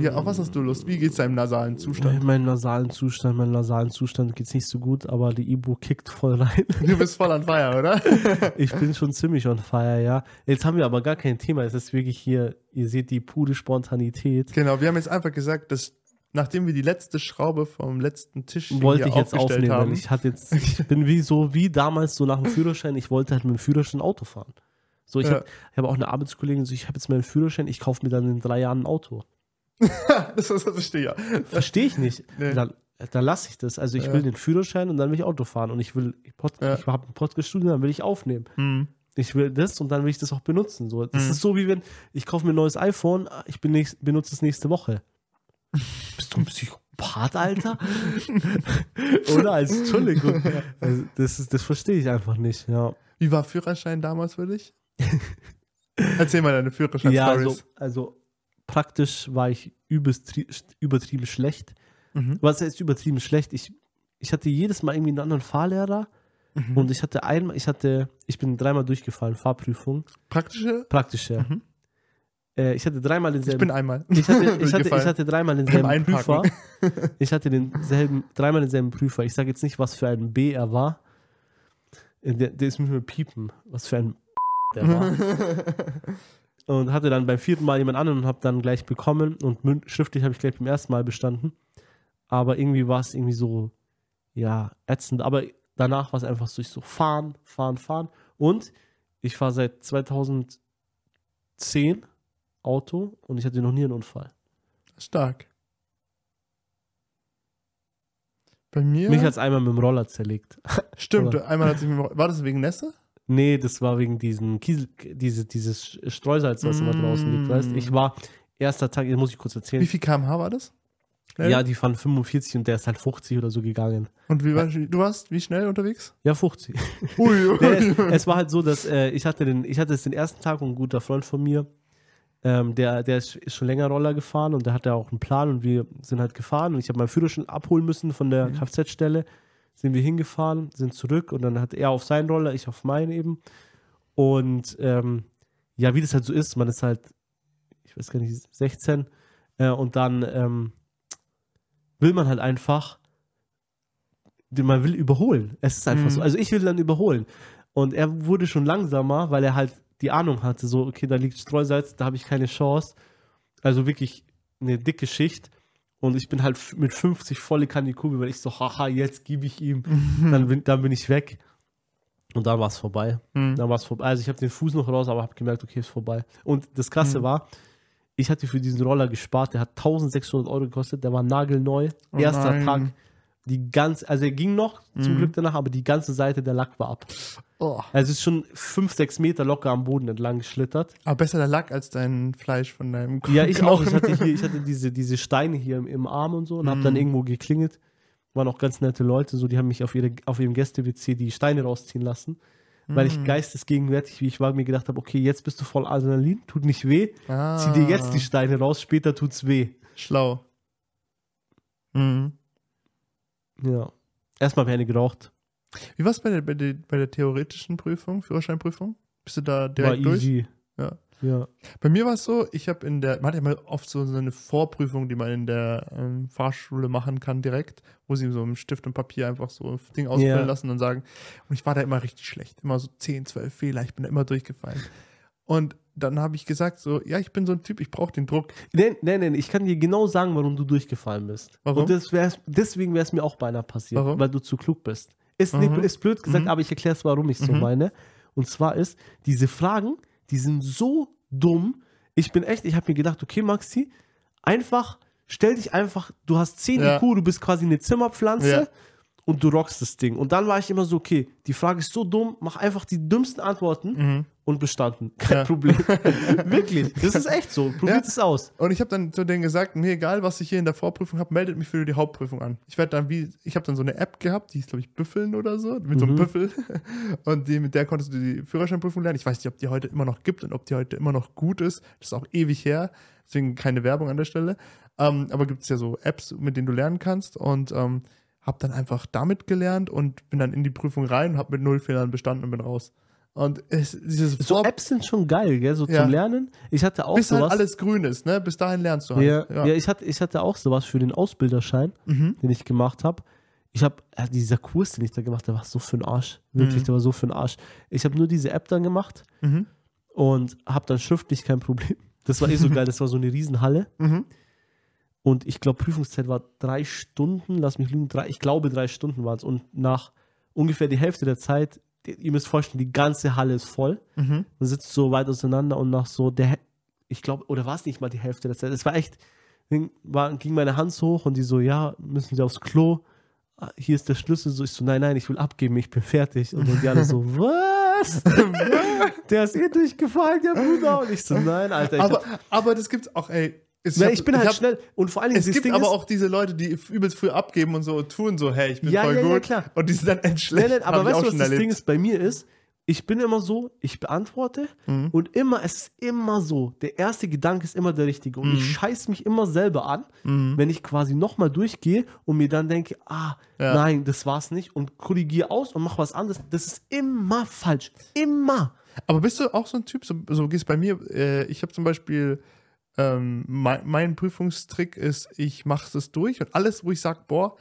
Ja, auf was hast du Lust? Wie geht's deinem nasalen Zustand? Mein nasalen Zustand, mein nasalen Zustand geht's nicht so gut, aber die Ibu kickt voll rein. Du bist voll an Feier, oder? Ich bin schon ziemlich on fire, ja. Jetzt haben wir aber gar kein Thema. Es ist wirklich hier, ihr seht die pure Spontanität. genau, wir haben jetzt einfach gesagt, dass nachdem wir die letzte Schraube vom letzten Tisch Wollte ich jetzt aufnehmen, haben. ich hatte jetzt, ich bin wie so wie damals so nach dem Führerschein, ich wollte halt mit dem Führerschein Auto fahren. So, ich Ja. habe hab auch eine Arbeitskollegin, so, ich habe jetzt meinen Führerschein, ich kaufe mir dann in drei Jahren ein Auto. das, das verstehe ich ja. Verstehe ich nicht. Nee. Dann, dann lasse ich das. Also ich Ja. will den Führerschein und dann will ich Auto fahren und ich will, Ja. ich habe ein Podcast-Studio, dann will ich aufnehmen. Hm. Ich will das und dann will ich das auch benutzen. So, das Mhm. ist so wie wenn ich kaufe mir ein neues iPhone, ich nächst, benutze es nächste Woche. Bist du ein Psychopath, Alter? Oder als Entschuldigung. Also das, ist, das verstehe ich einfach nicht. Ja, Wie war Führerschein damals für dich? Erzähl mal deine ja Führerschein-Stories. also, also praktisch war ich übertrieben schlecht. Mhm. Was heißt übertrieben schlecht? Ich, ich hatte jedes Mal irgendwie einen anderen Fahrlehrer Mhm. und ich hatte einmal, ich hatte, ich bin dreimal durchgefallen, Fahrprüfung, Praktische? praktisch ja. Mhm. Äh, ich hatte dreimal Ich denselben bin einmal. Ich hatte, ich, hatte, ich hatte dreimal denselben Prüfer. Ich hatte denselben, dreimal denselben Prüfer. Ich sage jetzt nicht, was für ein B er war. Äh, Der, der ist mit mir piepen, was für ein der war. und hatte dann beim vierten Mal jemand anderen und habe dann gleich bekommen und schriftlich habe ich gleich beim ersten Mal bestanden. Aber irgendwie war es irgendwie so, ja, ätzend. Aber danach war es einfach so, ich so fahren, fahren, fahren. Und ich fahre seit 2010 Auto und ich hatte noch nie einen Unfall. Stark. Bei mir. Mich hat es einmal mit dem Roller zerlegt. stimmt, einmal hat sich mir. War das wegen Nässe? Nee, das war wegen diesen Kiesel, diese, dieses Streusalz, was immer draußen liegt, weißt Ich war erster Tag, das muss ich kurz erzählen. Wie viel kmh war das? Schnell? Ja, die fahren 45 und der ist halt 50 oder so gegangen. Und wie war, du warst wie schnell unterwegs? Ja, 50. Ui, ui. Es, es war halt so, dass äh, ich hatte den, ich hatte es den ersten Tag und ein guter Freund von mir, ähm, der, der ist, ist schon länger Roller gefahren und der hatte auch einen Plan und wir sind halt gefahren und ich habe meinen Führerschein abholen müssen von der Kfz-Stelle. Sind wir hingefahren, sind zurück und dann hat er auf seinen Roller, ich auf meinen eben. Und ähm, ja, wie das halt so ist, man ist halt, ich weiß gar nicht, 16 äh, und dann ähm, will man halt einfach, man will überholen. Es ist einfach Mhm. so. Also ich will dann überholen. Und er wurde schon langsamer, weil er halt die Ahnung hatte, so, okay, da liegt Streusalz, da habe ich keine Chance. Also wirklich eine dicke Schicht. Und ich bin halt mit 50 volle Kurve, weil ich so, haha, jetzt gebe ich ihm. dann, bin, dann bin ich weg. Und dann war es vorbei. Mhm. Dann war es vorbei. Also ich habe den Fuß noch raus, aber habe gemerkt, okay, ist vorbei. Und das Krasse Mhm. war, ich hatte für diesen Roller gespart, der hat 1600 Euro gekostet, der war nagelneu. Oh Erster nein. Tag. Die ganz, also er ging noch zum Mhm. Glück danach, aber die ganze Seite der Lack war ab. Oh. Also es ist schon 5, 6 Meter locker am Boden entlang geschlittert. Aber besser der Lack als dein Fleisch von deinem Ja, ich auch. Ich hatte, hier, ich hatte diese, diese Steine hier im, im Arm und so und habe Mhm. dann irgendwo geklingelt. Waren auch ganz nette Leute, so die haben mich auf, ihre, auf ihrem Gäste-WC die Steine rausziehen lassen. Weil Mhm. ich geistesgegenwärtig, wie ich war, mir gedacht habe, okay, jetzt bist du voll Adrenalin, tut nicht weh. Ah, Zieh dir jetzt die Steine raus, später tut's weh. Schlau. Mhm. Ja. Erstmal habe ich eine geraucht. Wie war es bei der, bei, der, bei der theoretischen Prüfung, Führerscheinprüfung? Bist du da War direkt durch? easy. Ja. Ja. Bei mir war es so, ich habe in der, man hat ja mal oft so eine Vorprüfung, die man in der ähm, Fahrschule machen kann direkt, wo sie so mit Stift und Papier einfach so ein Ding ausfüllen Ja. lassen und sagen, und ich war da immer richtig schlecht, immer so 10, 12 Fehler, ich bin da immer durchgefallen. Und dann habe ich gesagt so, ja, ich bin so ein Typ, ich brauche den Druck. Nee, nee, nee, ich kann dir genau sagen, warum du durchgefallen bist. Warum? Und das wär's, deswegen wäre es mir auch beinahe passiert, Warum? weil du zu klug bist. Ist, nicht, Mhm. ist blöd gesagt, Mhm. aber ich erkläre es, warum ich so Mhm. meine. Und zwar ist, diese Fragen, die sind so dumm. Ich bin echt, ich habe mir gedacht, okay, Maxi, einfach, stell dich einfach, du hast 10 Ja. IQ, du bist quasi eine Zimmerpflanze Ja. Und du rockst das Ding. Und dann war ich immer so, okay, die Frage ist so dumm, mach einfach die dümmsten Antworten Mhm. und bestanden. Kein Ja. Problem. Wirklich, das ist echt so. Probiert Ja. es aus. Und ich habe dann zu denen gesagt, mir egal, was ich hier in der Vorprüfung habe, meldet mich für die Hauptprüfung an. Ich werde dann wie, ich habe dann so eine App gehabt, die hieß, glaube ich, Büffeln oder so, mit so einem Mhm. Büffel. Und die, mit der konntest du die Führerscheinprüfung lernen. Ich weiß nicht, ob die heute immer noch gibt und ob die heute immer noch gut ist. Das ist auch ewig her, deswegen keine Werbung an der Stelle. Ähm, aber gibt es ja so Apps, mit denen du lernen kannst. Und ähm, habe dann einfach damit gelernt und bin dann in die Prüfung rein und habe mit null Fehlern bestanden und bin raus. Und es, dieses So Vor Apps sind schon geil, gell? So Ja. zum Lernen. Ich hatte auch bis halt sowas. alles grün ist, ne? Bis dahin lernst du halt. ja, ja. ich, hatte, ich hatte auch sowas für den Ausbilderschein, Mhm. den ich gemacht habe. Ich habe, ja, dieser Kurs, den ich da gemacht habe, der war so für den Arsch. Wirklich, Mhm. der war so für den Arsch. Ich habe nur diese App dann gemacht Mhm. und habe dann schriftlich kein Problem. Das war eh so geil, das war so eine Riesenhalle. Mhm. Und ich glaube, Prüfungszeit war drei Stunden, lass mich lügen, drei, ich glaube, drei Stunden waren es. Und nach ungefähr die Hälfte der Zeit, ihr müsst vorstellen, die ganze Halle ist voll. Mhm. Man sitzt so weit auseinander und nach so der, ich glaube, oder war es nicht mal die Hälfte der Zeit? Es war echt, ging, war, ging meine Hand so hoch und die so, ja, müssen Sie aufs Klo? Ah, Hier ist der Schlüssel. So, ich so, nein, nein, ich will abgeben, ich bin fertig. Und dann die alle so, was? der ist eh durchgefallen, der Bruder. Und ich so, nein, Alter. Ich, aber, hab, aber das gibt's auch, ey. Es, hab- ich bin halt hab- schnell. Und vor allen Dingen, Es gibt Ding aber ist, auch diese Leute, die übelst früh abgeben und so tun so, hey, ich bin Ja, voll ja, ja, gut. klar. Und die sind dann entschlecht. Nein, nein, aber ich weißt du, was das Ding erlebt. ist bei mir ist? Ich bin immer so, ich beantworte Mhm. und immer, es ist immer so, der erste Gedanke ist immer der richtige und Mhm. ich scheiß mich immer selber an, Mhm. wenn ich quasi nochmal durchgehe und mir dann denke, ah, Ja. nein, das war's nicht und korrigiere aus und mach was anderes. Das ist immer falsch. Immer. Aber bist du auch so ein Typ, so, so gehst bei mir, äh, ich habe zum Beispiel, ähm, mein, mein Prüfungstrick ist, ich mache es durch und alles, wo ich sage, boah,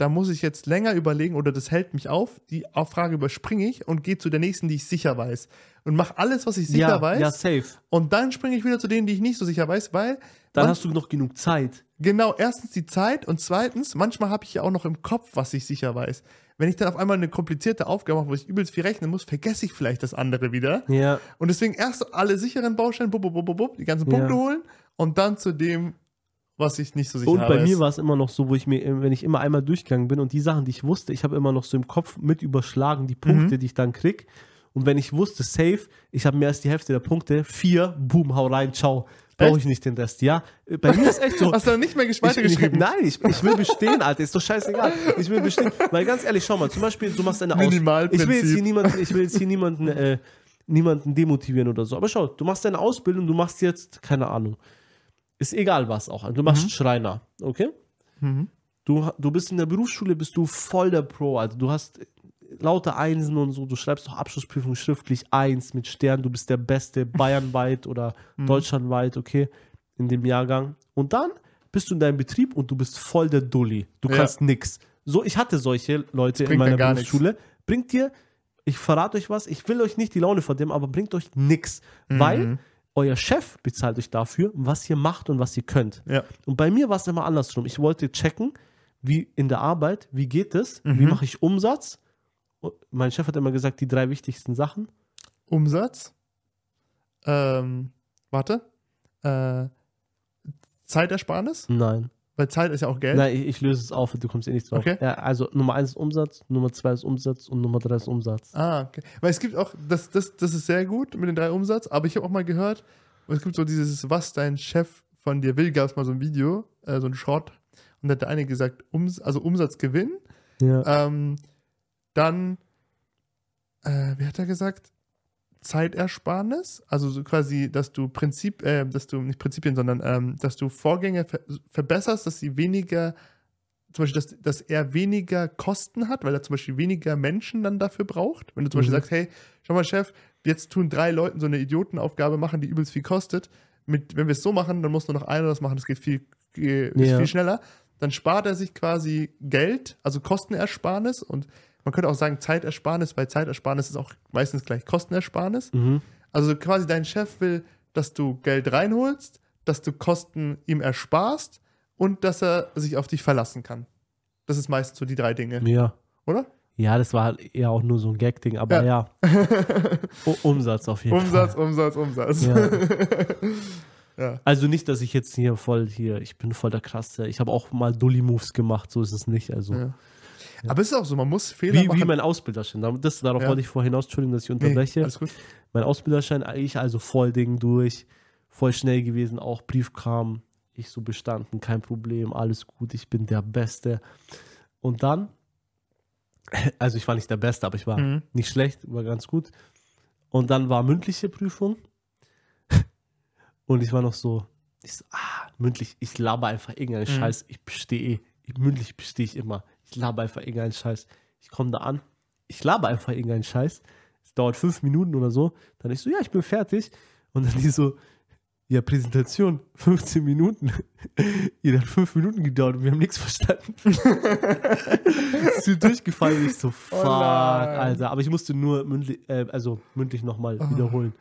da muss ich jetzt länger überlegen oder das hält mich auf. Die Frage überspringe ich und gehe zu der nächsten, die ich sicher weiß. Und mache alles, was ich sicher ja, weiß. ja, safe. Und dann springe ich wieder zu denen, die ich nicht so sicher weiß, weil Dann hast du noch genug Zeit. Genau, erstens die Zeit und zweitens, manchmal habe ich ja auch noch im Kopf, was ich sicher weiß. Wenn ich dann auf einmal eine komplizierte Aufgabe mache, wo ich übelst viel rechnen muss, vergesse ich vielleicht das andere wieder. Ja. Und deswegen erst alle sicheren Bausteine, bub, bub, bub, bub, die ganzen Ja. Punkte holen und dann zu dem, was ich nicht so sicher Und bei weiß. mir war es immer noch so, wo ich mir, wenn ich immer einmal durchgegangen bin und die Sachen, die ich wusste, ich habe immer noch so im Kopf mit überschlagen, die Punkte, Mhm. die ich dann krieg. Und wenn ich wusste, safe, ich habe mehr als die Hälfte der Punkte, vier, boom, hau rein, ciao. Brauche ich nicht den Rest, ja? Bei mir ist echt so. Hast du dann nicht mehr Ich, weitergeschrieben? ich, nein, ich, ich will bestehen, Alter. Ist doch scheißegal. Ich will bestehen. Weil ganz ehrlich, schau mal, zum Beispiel, du machst eine Aus Minimalprinzip. Ich will jetzt hier niemanden, ich will jetzt hier niemanden, äh, niemanden demotivieren oder so. Aber schau, du machst deine Ausbildung, du machst jetzt, keine Ahnung. Ist egal was auch. Du machst Schreiner, okay? Mhm. Du, du bist in der Berufsschule, bist du voll der Pro. Also du hast lauter Einsen und so. Du schreibst doch Abschlussprüfung schriftlich eins mit Stern. Du bist der Beste bayernweit oder deutschlandweit, okay, in dem Jahrgang. Und dann bist du in deinem Betrieb und du bist voll der Dulli. Du Ja. kannst nix. So, ich hatte solche Leute in meiner gar nix. Berufsschule. Bringt dir, ich verrate euch was, ich will euch nicht die Laune verderben, aber bringt euch nix. Mhm. Weil euer Chef bezahlt euch dafür, was ihr macht und was ihr könnt. Ja. Und bei mir war es immer andersrum. Ich wollte checken, wie in der Arbeit, wie geht es, Mhm. wie mache ich Umsatz. Und mein Chef hat immer gesagt, die drei wichtigsten Sachen. Umsatz. Ähm, warte. Äh, Zeitersparnis, Nein. Weil Zeit ist ja auch Geld. Nein, ich, ich löse es auf und du kommst eh nicht drauf. Okay. Ja, also Nummer eins ist Umsatz, Nummer zwei ist Umsatz und Nummer drei ist Umsatz. Ah, okay. Weil es gibt auch, das, das, das ist sehr gut mit den drei Umsatz, aber ich habe auch mal gehört, es gibt so dieses, was dein Chef von dir will, gab es mal so ein Video, äh, so ein Short, und da hat der eine gesagt, Ums, also Umsatzgewinn, Ja. ähm, dann, äh, wie hat er gesagt? Zeitersparnis, also so quasi, dass du Prinzip, äh, dass du nicht Prinzipien, sondern ähm, dass du Vorgänge ver verbesserst, dass sie weniger, zum Beispiel, dass, dass er weniger Kosten hat, weil er zum Beispiel weniger Menschen dann dafür braucht. Wenn du zum Beispiel Mhm. sagst, hey, schau mal, Chef, jetzt tun drei Leuten so eine Idiotenaufgabe machen, die übelst viel kostet. Mit, wenn wir es so machen, dann muss nur noch einer das machen, das geht viel, äh, Ja. viel schneller. Dann spart er sich quasi Geld, also Kostenersparnis und man könnte auch sagen Zeitersparnis, weil Zeitersparnis ist auch meistens gleich Kostenersparnis. Mhm. Also quasi dein Chef will, dass du Geld reinholst, dass du Kosten ihm ersparst und dass er sich auf dich verlassen kann. Das ist meistens so die drei Dinge, Ja. oder? Ja, das war halt eher auch nur so ein Gag-Ding, aber ja. U- Umsatz auf jeden Umsatz, Fall. Umsatz, Umsatz. Ja. Ja. Also nicht, dass ich jetzt hier voll hier, ich bin voll der Krasse. Ich habe auch mal Dully-Moves gemacht, so ist es nicht. Also Ja. Aber es ist auch so, man muss Fehler wie, machen. wie mein Ausbilderschein. Das, darauf Ja. wollte ich vorhin hinaus, Entschuldigung, dass ich nee, unterbreche. alles gut. mein Ausbilderschein, ich also voll Ding durch, voll schnell gewesen, auch Brief kam, ich so bestanden, kein Problem, alles gut, ich bin der Beste. Und dann, also ich war nicht der Beste, aber ich war Mhm. nicht schlecht, war ganz gut. Und dann war mündliche Prüfung und ich war noch so, ich so, ah, mündlich, ich laber einfach irgendeinen Mhm. Scheiß, ich bestehe, ich, mündlich bestehe ich immer, ich laber einfach irgendeinen Scheiß. Ich komme da an, ich laber einfach irgendeinen Scheiß, es dauert fünf Minuten oder so, dann ich so, ja, ich bin fertig. Und dann die so, ja, Präsentation, 15 Minuten. Ihr hat fünf Minuten gedauert und wir haben nichts verstanden. Ist so durchgefallen. Ich so, fuck, nein. Alter. Aber ich musste nur mündlich, äh, also mündlich nochmal wiederholen.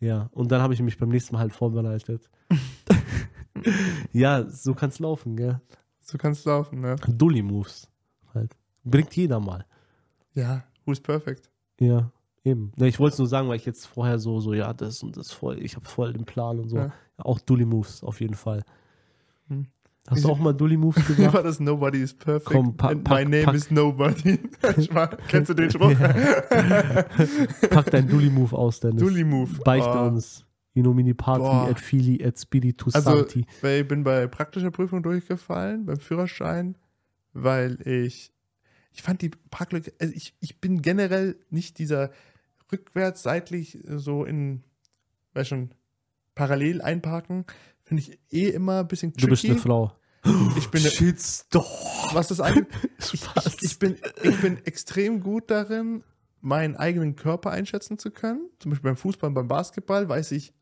Ja, und dann habe ich mich beim nächsten Mal halt vorbereitet. ja, so kann es laufen, gell? So kannst du laufen, ne? Dully-Moves halt. Bringt jeder mal. Ja, who's perfect? Ja, eben. Ja, ich wollte es nur sagen, weil ich jetzt vorher so, so, ja, das und das voll, ich habe voll den Plan und so. Ja. Auch Dully-Moves auf jeden Fall. Hm. Hast du auch mal Dully-Moves Wie gemacht? war das Nobody is perfect? Komm, and pack- my name pack- is Nobody. Kennst du den Spruch? Pack dein Dully-Move aus, Dennis. Dully Move. Beichte Oh. uns. Inomini Party, Boah. et Fili, et Spiritus Also, Sancti. weil ich bin bei praktischer Prüfung durchgefallen, beim Führerschein, weil ich, ich fand die Parklücke, also ich, ich bin generell nicht dieser rückwärts, seitlich so in, weiß schon, parallel einparken, finde ich eh immer ein bisschen tricky. Du bist eine Frau. Ich bin, eine- Shitstorm. was das angeht, Spaß. ich, ich, bin, ich bin extrem gut darin, meinen eigenen Körper einschätzen zu können. Zum Beispiel beim Fußball, beim Basketball weiß ich,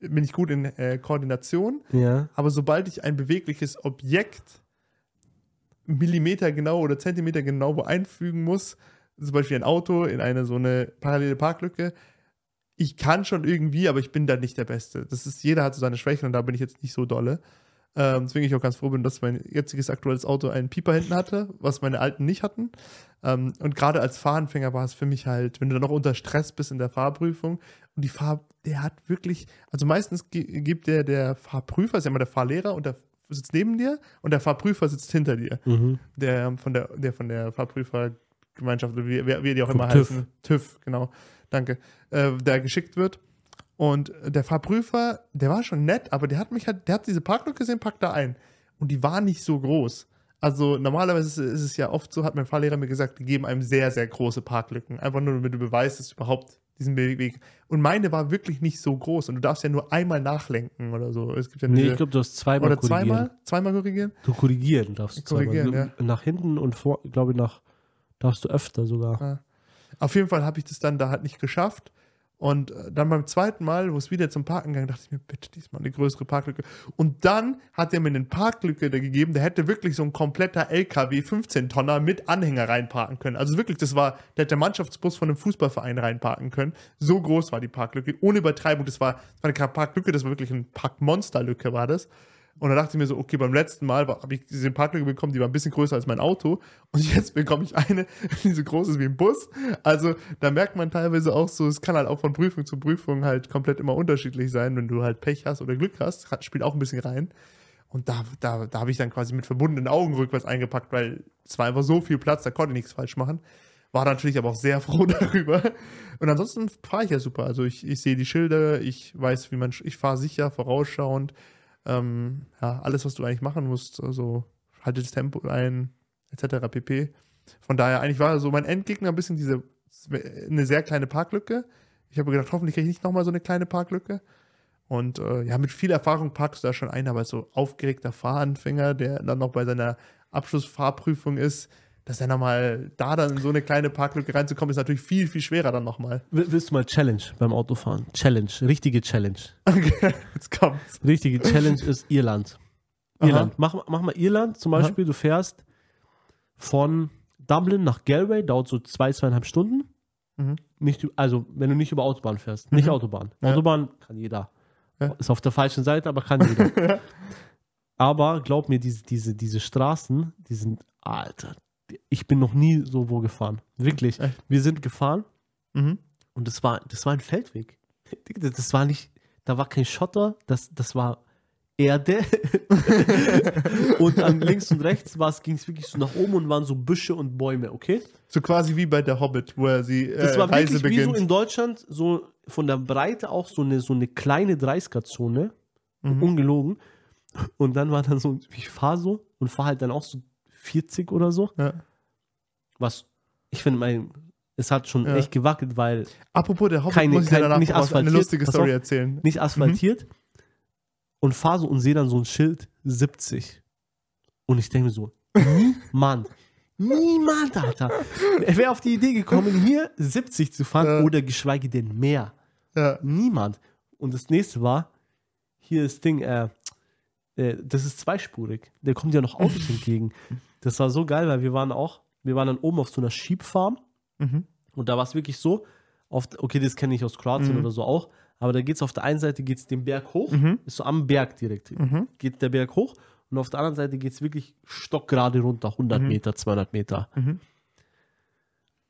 bin ich gut in äh, Koordination. ja. Aber sobald ich ein bewegliches Objekt Millimeter genau oder Zentimeter genau wo einfügen muss. Zum Beispiel ein Auto in eine so eine parallele Parklücke. Ich kann schon irgendwie, aber ich bin da nicht der Beste. Das ist, jeder hat so seine Schwächen und da bin ich jetzt nicht so dolle. Ähm, deswegen ich auch ganz froh bin, dass mein jetziges aktuelles Auto einen Pieper hinten hatte, was meine alten nicht hatten. Ähm, und gerade als Fahranfänger war es für mich halt, wenn du dann noch unter Stress bist in der Fahrprüfung und die Fahr, der hat wirklich, also meistens gibt der, der Fahrprüfer, ist ja immer der Fahrlehrer und der sitzt neben dir und der Fahrprüfer sitzt hinter dir. Mhm. Der von der, der von der Fahrprüfergemeinschaft, wie, wie, die auch Vom immer TÜV. heißen. TÜV, genau. Danke. Äh, der geschickt wird. Und der Fahrprüfer, der war schon nett, aber der hat mich halt, der hat diese Parklücke gesehen, packt da ein. Und die war nicht so groß. Also normalerweise ist, ist es ja oft so, hat mein Fahrlehrer mir gesagt, die geben einem sehr, sehr große Parklücken. Einfach nur, damit du beweist, dass du überhaupt diesen Weg. Und meine war wirklich nicht so groß. Und du darfst ja nur einmal nachlenken oder so. Es gibt ja Nee, ich glaube, du hast zweimal oder korrigieren. zweimal, zweimal korrigieren. Du korrigieren darfst du Korrigieren, zweimal. Du- Nach hinten und vor, glaube ich, nach darfst du öfter sogar. Auf jeden Fall habe ich das dann da halt nicht geschafft. Und äh, dann beim zweiten Mal, wo es wieder zum Parken ging, dachte ich mir, bitte diesmal eine größere Parklücke. Und dann hat er mir eine Parklücke gegeben, der hätte wirklich so ein kompletter LKW 15-Tonner mit Anhänger reinparken können. Also wirklich, das war, der hätte der Mannschaftsbus von einem Fußballverein reinparken können. So groß war die Parklücke, ohne Übertreibung. Das war, das war keine Parklücke, das war wirklich eine Parkmonsterlücke, war das. Und dann dachte ich mir so, okay, beim letzten Mal habe ich diese Parklücke bekommen, die war ein bisschen größer als mein Auto. Und jetzt bekomme ich eine, die so groß ist wie ein Bus. Also da merkt man teilweise auch so, es kann halt auch von Prüfung zu Prüfung halt komplett immer unterschiedlich sein, wenn du halt Pech hast oder Glück hast. Spielt auch ein bisschen rein. Und da, da, da habe ich dann quasi mit verbundenen Augen rückwärts eingepackt, weil es war einfach so viel Platz, da konnte ich nichts falsch machen. War natürlich aber auch sehr froh darüber. Und ansonsten fahre ich ja super. Also ich, ich sehe die Schilder, ich weiß, wie man, ich fahre sicher, vorausschauend. Ähm, ja, alles, was du eigentlich machen musst, also halte das Tempo ein, etc. pp. Von daher, eigentlich war so mein Endgegner ein bisschen diese, eine sehr kleine Parklücke. Ich habe gedacht, hoffentlich kriege ich nicht nochmal so eine kleine Parklücke. Und äh, ja, mit viel Erfahrung parkst du da schon ein, aber so aufgeregter Fahranfänger, der dann noch bei seiner Abschlussfahrprüfung ist, dass er nochmal da dann in so eine kleine Parklücke reinzukommen, ist natürlich viel, viel schwerer dann nochmal. Will- Willst du mal Challenge beim Autofahren? Challenge, richtige Challenge. Okay, jetzt kommt's. Richtige Challenge ist Irland. Aha. Irland. Mach, mach mal Irland. Zum Aha. Beispiel, du fährst von Dublin nach Galway, dauert so zwei, zweieinhalb Stunden. Mhm. Nicht, also, wenn du nicht über Autobahn fährst. Nicht Mhm. Autobahn. Ja. Autobahn kann jeder. Ja. Ist auf der falschen Seite, aber kann jeder. aber glaub mir, diese, diese, diese Straßen, die sind, Alter, ich bin noch nie so wo gefahren. Wirklich. Echt? Wir sind gefahren Mhm. und das war, das war ein Feldweg. Das war nicht, da war kein Schotter, das, das war Erde. und an links und rechts ging es wirklich so nach oben und waren so Büsche und Bäume, okay? So quasi wie bei der Hobbit, wo er sie äh, Das war Reise wirklich wie so beginnt. in Deutschland, so von der Breite auch so eine, so eine kleine 30er-Zone, Mhm. ungelogen. Und dann war dann so, ich fahre so und fahre halt dann auch so 40 oder so. ja. Was, ich finde, mein, es hat schon Ja. echt gewackelt, weil Apropos der Hobbit, Keine- muss ich kein- danach nicht was- eine asphaltiert. lustige Story auf. erzählen. nicht asphaltiert und fahre so und sehe dann so ein Schild 70. Und ich denke mir so, niemand, niemand, Alter. Wer auf die Idee gekommen, hier 70 zu fahren Ja. oder geschweige denn mehr? Ja. Niemand. Und das nächste war, hier ist Ding, äh, äh, das ist zweispurig. Da kommt ja noch Autos entgegen. Das war so geil, weil wir waren auch, wir waren dann oben auf so einer Sheep-Farm Mhm. und da war es wirklich so, auf, okay, das kenne ich aus Kroatien Mhm. oder so auch, aber da geht es auf der einen Seite geht's den Berg hoch, Mhm. ist so am Berg direkt. Mhm. Geht der Berg hoch und auf der anderen Seite geht es wirklich stockgerade runter, 100 Mhm. Meter, 200 Meter. Mhm.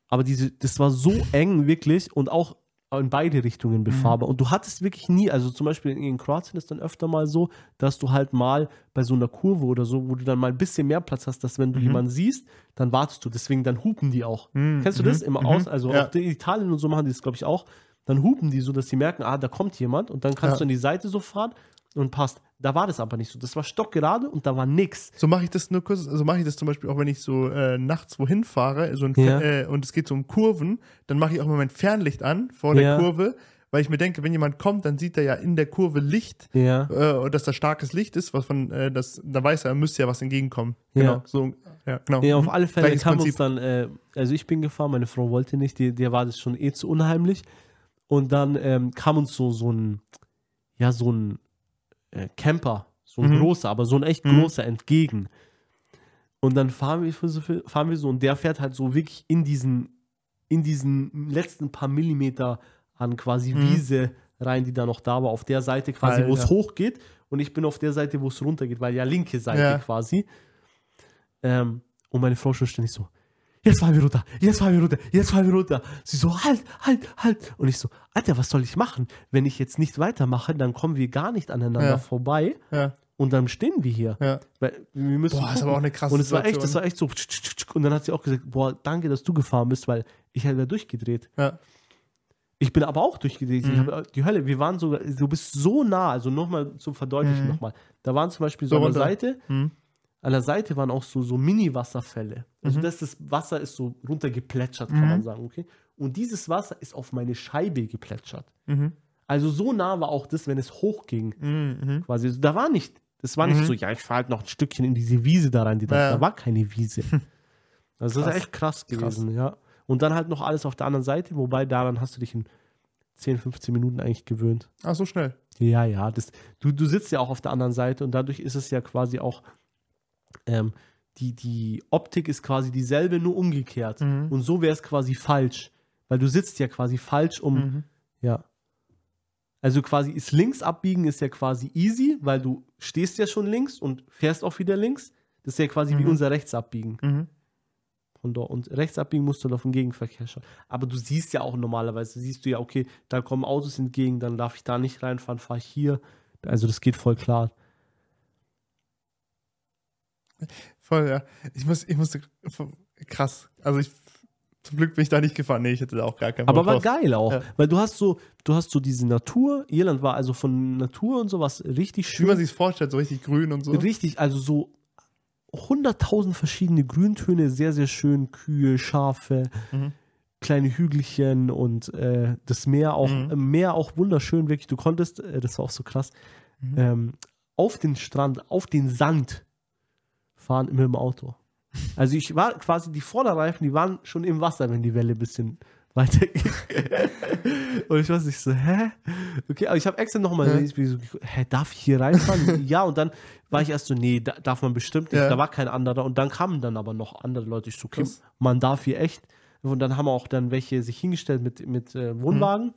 Aber diese, das war so eng wirklich und auch in beide Richtungen befahrbar. Und du hattest wirklich nie, also zum Beispiel in Kroatien ist dann öfter mal so, dass du halt mal bei so einer Kurve oder so, wo du dann mal ein bisschen mehr Platz hast, dass wenn du Mhm. jemanden siehst, dann wartest du. Deswegen dann hupen die auch. Mhm. Kennst du das? Mhm. Immer Mhm. aus, also Ja. auch in Italien und so machen die das, glaube ich, auch. Dann hupen die so, dass sie merken, ah, da kommt jemand und dann kannst Ja. du an die Seite so fahren und passt. Da war das aber nicht so. Das war stockgerade und da war nix. So mache ich das nur kurz, so mache ich das zum Beispiel auch, wenn ich so äh, nachts wohin fahre so Ja. Äh, und es geht so um Kurven, dann mache ich auch mal mein Fernlicht an vor der Ja. Kurve, weil ich mir denke, wenn jemand kommt, dann sieht er ja in der Kurve Licht, Ja. äh, und dass da starkes Licht ist, was von, äh, das, da weiß er, er müsste ja was entgegenkommen. Ja. Genau, so, ja, genau. Ja, auf alle Fälle Gleiches kam uns dann, äh, also ich bin gefahren, meine Frau wollte nicht, die, der war das schon eh zu unheimlich. Und dann ähm, kam uns so, so ein, ja, so ein äh, Camper, so ein Mhm. großer, aber so ein echt Mhm. großer entgegen. Und dann fahren wir, so, fahren wir so und der fährt halt so wirklich in diesen, in diesen letzten paar Millimeter an quasi Mhm. Wiese rein, die da noch da war, auf der Seite quasi, wo es Alter. hoch geht und ich bin auf der Seite, wo es runter geht, weil ja linke Seite Ja. quasi. Ähm, und meine Frau schon ständig so, jetzt fahren wir runter, jetzt fahren wir runter, jetzt fahren wir runter. Sie so, halt, halt, halt. Und ich so, Alter, was soll ich machen? Wenn ich jetzt nicht weitermache, dann kommen wir gar nicht aneinander Ja. vorbei Ja, und dann stehen wir hier. ja. Weil wir müssen Boah, ist aber auch eine krasse Und es war echt, das war echt so. Und dann hat sie auch gesagt, boah, danke, dass du gefahren bist, weil ich hätte da durchgedreht. ja. Ich bin aber auch durchgedreht. Mhm. die Hölle, wir waren sogar, du bist so nah, also nochmal zum Verdeutlichen Mhm. nochmal. Da waren zum Beispiel so, So runter. Seite, Mhm. An der Seite waren auch so, so Mini-Wasserfälle. Also Mhm. das, das Wasser ist so runtergeplätschert, kann Mhm. man sagen, okay? Und dieses Wasser ist auf meine Scheibe geplätschert. Mhm. Also so nah war auch das, wenn es hochging. Mhm. Quasi. Also da war nicht, das war nicht Mhm. so, ja, ich fahre halt noch ein Stückchen in diese Wiese da rein. Die da, Ja. da war keine Wiese. Also das Krass. ist echt krass gewesen, ja. Und dann halt noch alles auf der anderen Seite, wobei daran hast du dich in 10, 15 Minuten eigentlich gewöhnt. Ah, so schnell. Ja, ja, das, du, du sitzt ja auch auf der anderen Seite und dadurch ist es ja quasi auch, ähm, die, die Optik ist quasi dieselbe, nur umgekehrt. Mhm. Und so wäre es quasi falsch, weil du sitzt ja quasi falsch um, Mhm. ja. Also quasi ist links abbiegen ist ja quasi easy, weil du stehst ja schon links und fährst auch wieder links. Das ist ja quasi wie Mhm. unser rechts abbiegen. Mhm. Von dort. Und rechts abbiegen musst du dann auf den Gegenverkehr schauen. Aber du siehst ja auch normalerweise, siehst du ja, okay, da kommen Autos entgegen, dann darf ich da nicht reinfahren, fahre ich hier. Also das geht voll klar. Voll, ja. Ich muss, ich musste, krass. Also ich, zum Glück bin ich da nicht gefahren. Nee, ich hätte da auch gar keinen Bock Aber war drauf. geil auch, Ja. weil du hast so, du hast so diese Natur. Irland war also von Natur und sowas richtig Wie schön. man sich vorstellt, so richtig grün und so. Richtig, also so 100.000 verschiedene Grüntöne, sehr, sehr schön. Kühe, Schafe, Mhm. kleine Hügelchen und äh, das Meer auch, Mhm. Meer auch wunderschön, wirklich. Du konntest, äh, das war auch so krass, Mhm. ähm, auf den Strand, auf den Sand fahren mit dem Auto. Also ich war quasi, die Vorderreifen, die waren schon im Wasser, wenn die Welle ein bisschen weiter ging. und ich war nicht so, hä? Okay, aber ich habe extra nochmal, Ja. so, hä, darf ich hier reinfahren? ja, und dann war ich erst so, nee, da, darf man bestimmt nicht. Ja. Da war kein anderer. Und dann kamen dann aber noch andere Leute. Ich so, okay, Krass. man darf hier echt. Und dann haben auch dann welche sich hingestellt mit, mit äh, Wohnwagen.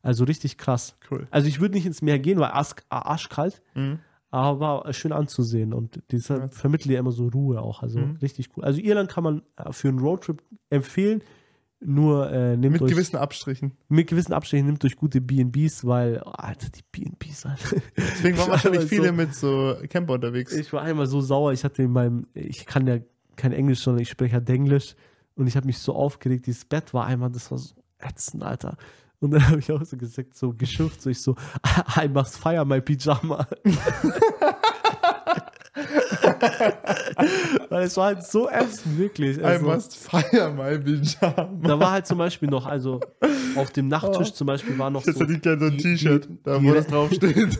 Also richtig krass. Cool. Also ich würde nicht ins Meer gehen, weil arschkalt, Mhm. Aber äh, schön anzusehen und das Ja. vermittelt ja immer so Ruhe auch. Also Mhm. richtig cool. Also Irland kann man äh, für einen Roadtrip empfehlen. Nur äh, nehmt Mit euch gewissen Abstrichen. mit gewissen Abstrichen nimmt euch gute B&Bs, weil oh, Alter die B&Bs. Alter. Deswegen waren war wahrscheinlich viele so- mit so Camper unterwegs. Ich war einmal so sauer. Ich hatte in meinem ich kann ja kein Englisch, sondern ich spreche halt Englisch und ich habe mich so aufgeregt. Dieses Bett war einmal, das war so ätzend, Alter. Und dann habe ich auch so gesagt, so geschimpft, so ich so, I must fire my pyjama. Weil es war halt so ätzend, wirklich. I Also, must fire my Pyjama. da war halt zum Beispiel noch, also auf dem Nachttisch zum Beispiel war noch Jetzt so, hätte ich gerne so ein T-Shirt, da wo das draufsteht.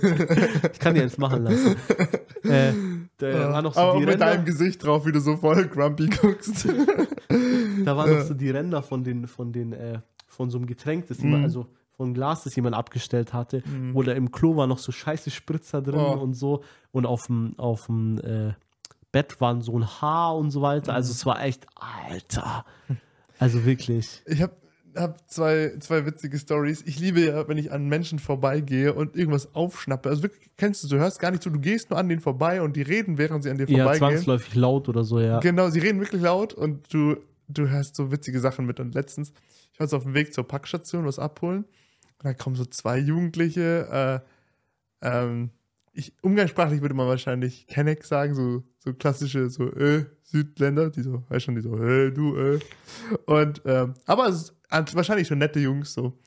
ich kann dir jetzt machen lassen. äh, da war noch so Aber die mit Ränder. deinem Gesicht drauf, wie du so voll grumpy guckst. Da waren noch so die Ränder von den, von den, äh, von so einem Getränk, das jemand, Mhm. also von Glas, das jemand abgestellt hatte. Oder im Klo war noch so scheiße Spritzer drin Oh. und so. Und auf dem, auf dem äh, Bett waren so ein Haar und so weiter. Also es war echt, Alter. Also wirklich. Ich habe hab zwei, zwei witzige Stories. Ich liebe ja, wenn ich an Menschen vorbeigehe und irgendwas aufschnappe. Also wirklich, kennst du, du hörst gar nicht zu, du gehst nur an denen vorbei und die reden, während sie an dir Ja, vorbeigehen. zwangsläufig laut oder so, ja. Genau, sie reden wirklich laut und du, du hörst so witzige Sachen mit. Und letztens, ich war so auf dem Weg zur Packstation, was abholen. Und da kommen so zwei Jugendliche, äh, ähm, ich, umgangssprachlich würde man wahrscheinlich Kenneck sagen, so, so klassische, so, äh, Südländer, die so, weißt schon, die so, äh, du, äh. Und, ähm, aber es ist wahrscheinlich schon nette Jungs so.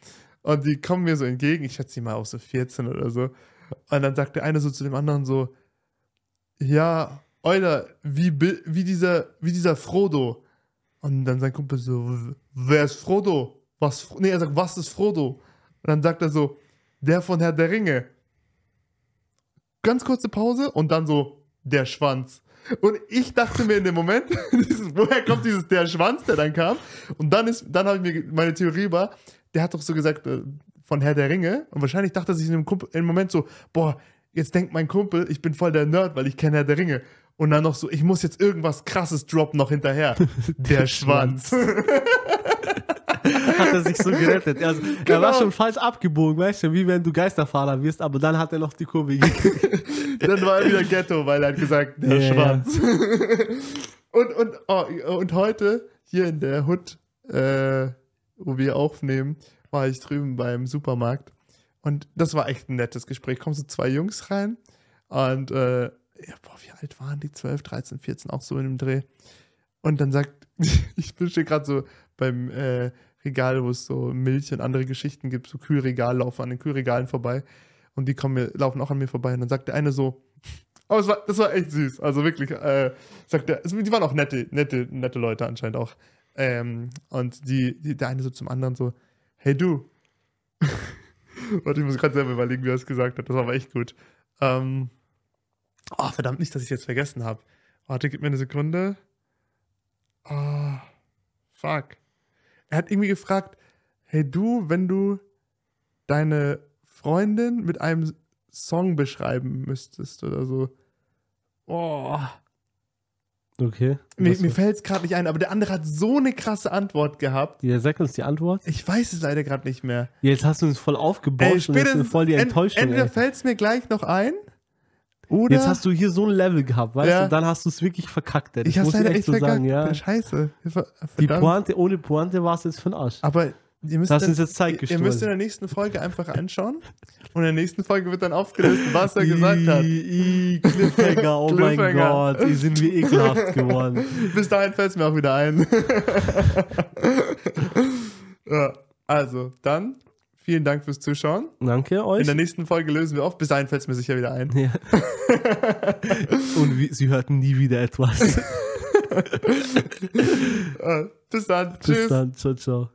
Und die kommen mir so entgegen, ich schätze die mal auf so 14 oder so. Und dann sagt der eine so zu dem anderen so, ja, Euler, wie, wie, dieser, wie dieser Frodo. Und dann sein Kumpel so, "W- wer ist Frodo? Was, Fro-" nee, er sagt, was ist Frodo? Und dann sagt er so, der von Herr der Ringe. Ganz kurze Pause und dann so, der Schwanz. Und ich dachte mir in dem Moment, dieses, woher kommt dieses der Schwanz, der dann kam? Und dann ist, dann habe ich mir meine Theorie war, der hat doch so gesagt, äh, von Herr der Ringe. Und wahrscheinlich dachte sich in dem, Kumpel, dem Moment so, boah, jetzt denkt mein Kumpel, ich bin voll der Nerd, weil ich kenne Herr der Ringe. Und dann noch so, ich muss jetzt irgendwas krasses droppen noch hinterher. Der Schwanz. hat er sich so gerettet. Also, Er Genau. war schon falsch abgebogen, weißt du, wie wenn du Geisterfahrer wirst, aber dann hat er noch die Kurve gekriegt. Dann war er wieder Ghetto, weil er hat gesagt, der Ja, Schwanz. und, und, oh, und heute, hier in der Hut, äh, wo wir aufnehmen, war ich drüben beim Supermarkt. Und das war echt ein nettes Gespräch. Kommen so zwei Jungs rein und äh, ja, boah, wie alt waren die? 12, 13, 14, auch so in dem Dreh. Und dann sagt, ich bin schon gerade so beim äh, Regal, wo es so Milch und andere Geschichten gibt, so Kühlregal, laufe an den Kühlregalen vorbei und die kommen mir, laufen auch an mir vorbei und dann sagt der eine so, oh, das war, das war echt süß, also wirklich, äh, sagt der, also die waren auch nette, nette, nette Leute anscheinend auch. Ähm, und die, die, der eine so zum anderen so, hey du. Warte, ich muss gerade selber überlegen, wie er es gesagt hat, das war aber echt gut. Ähm, oh, verdammt nicht, dass ich es jetzt vergessen habe. Warte, gib mir eine Sekunde. Oh, fuck. Er hat irgendwie gefragt, hey du, wenn du deine Freundin mit einem Song beschreiben müsstest oder so. Oh, Okay. mir, mir fällt es gerade nicht ein, aber der andere hat so eine krasse Antwort gehabt. ja, sag uns die Antwort. Ich weiß es leider gerade nicht mehr. Jetzt hast du uns voll und jetzt ist voll die en- Enttäuschung. entweder ey. fällt es mir gleich noch ein, oder Jetzt hast du hier so ein Level gehabt, weißt Ja. du, dann hast du es wirklich verkackt. Ey. Das ich muss leider echt so verkackt. sagen, ja. Scheiße. Ver- Die verdammt. Pointe, ohne Pointe war es jetzt für den Arsch. Aber ihr müsst, Das dann- jetzt Zeit ihr müsst in der nächsten Folge einfach anschauen. Und in der nächsten Folge wird dann aufgelöst, was er gesagt hat. I, I, Cliffhanger, oh mein. Gott, hier sind wir ekelhaft geworden. Bis dahin fällt es mir auch wieder ein. ja, also, dann vielen Dank fürs Zuschauen. Danke In euch. der nächsten Folge lösen wir auf. Bis dahin fällt es mir sicher wieder ein. Ja. Und wie, sie hörten nie wieder etwas. Äh, bis dann. Bis Tschüss. dann, ciao, ciao.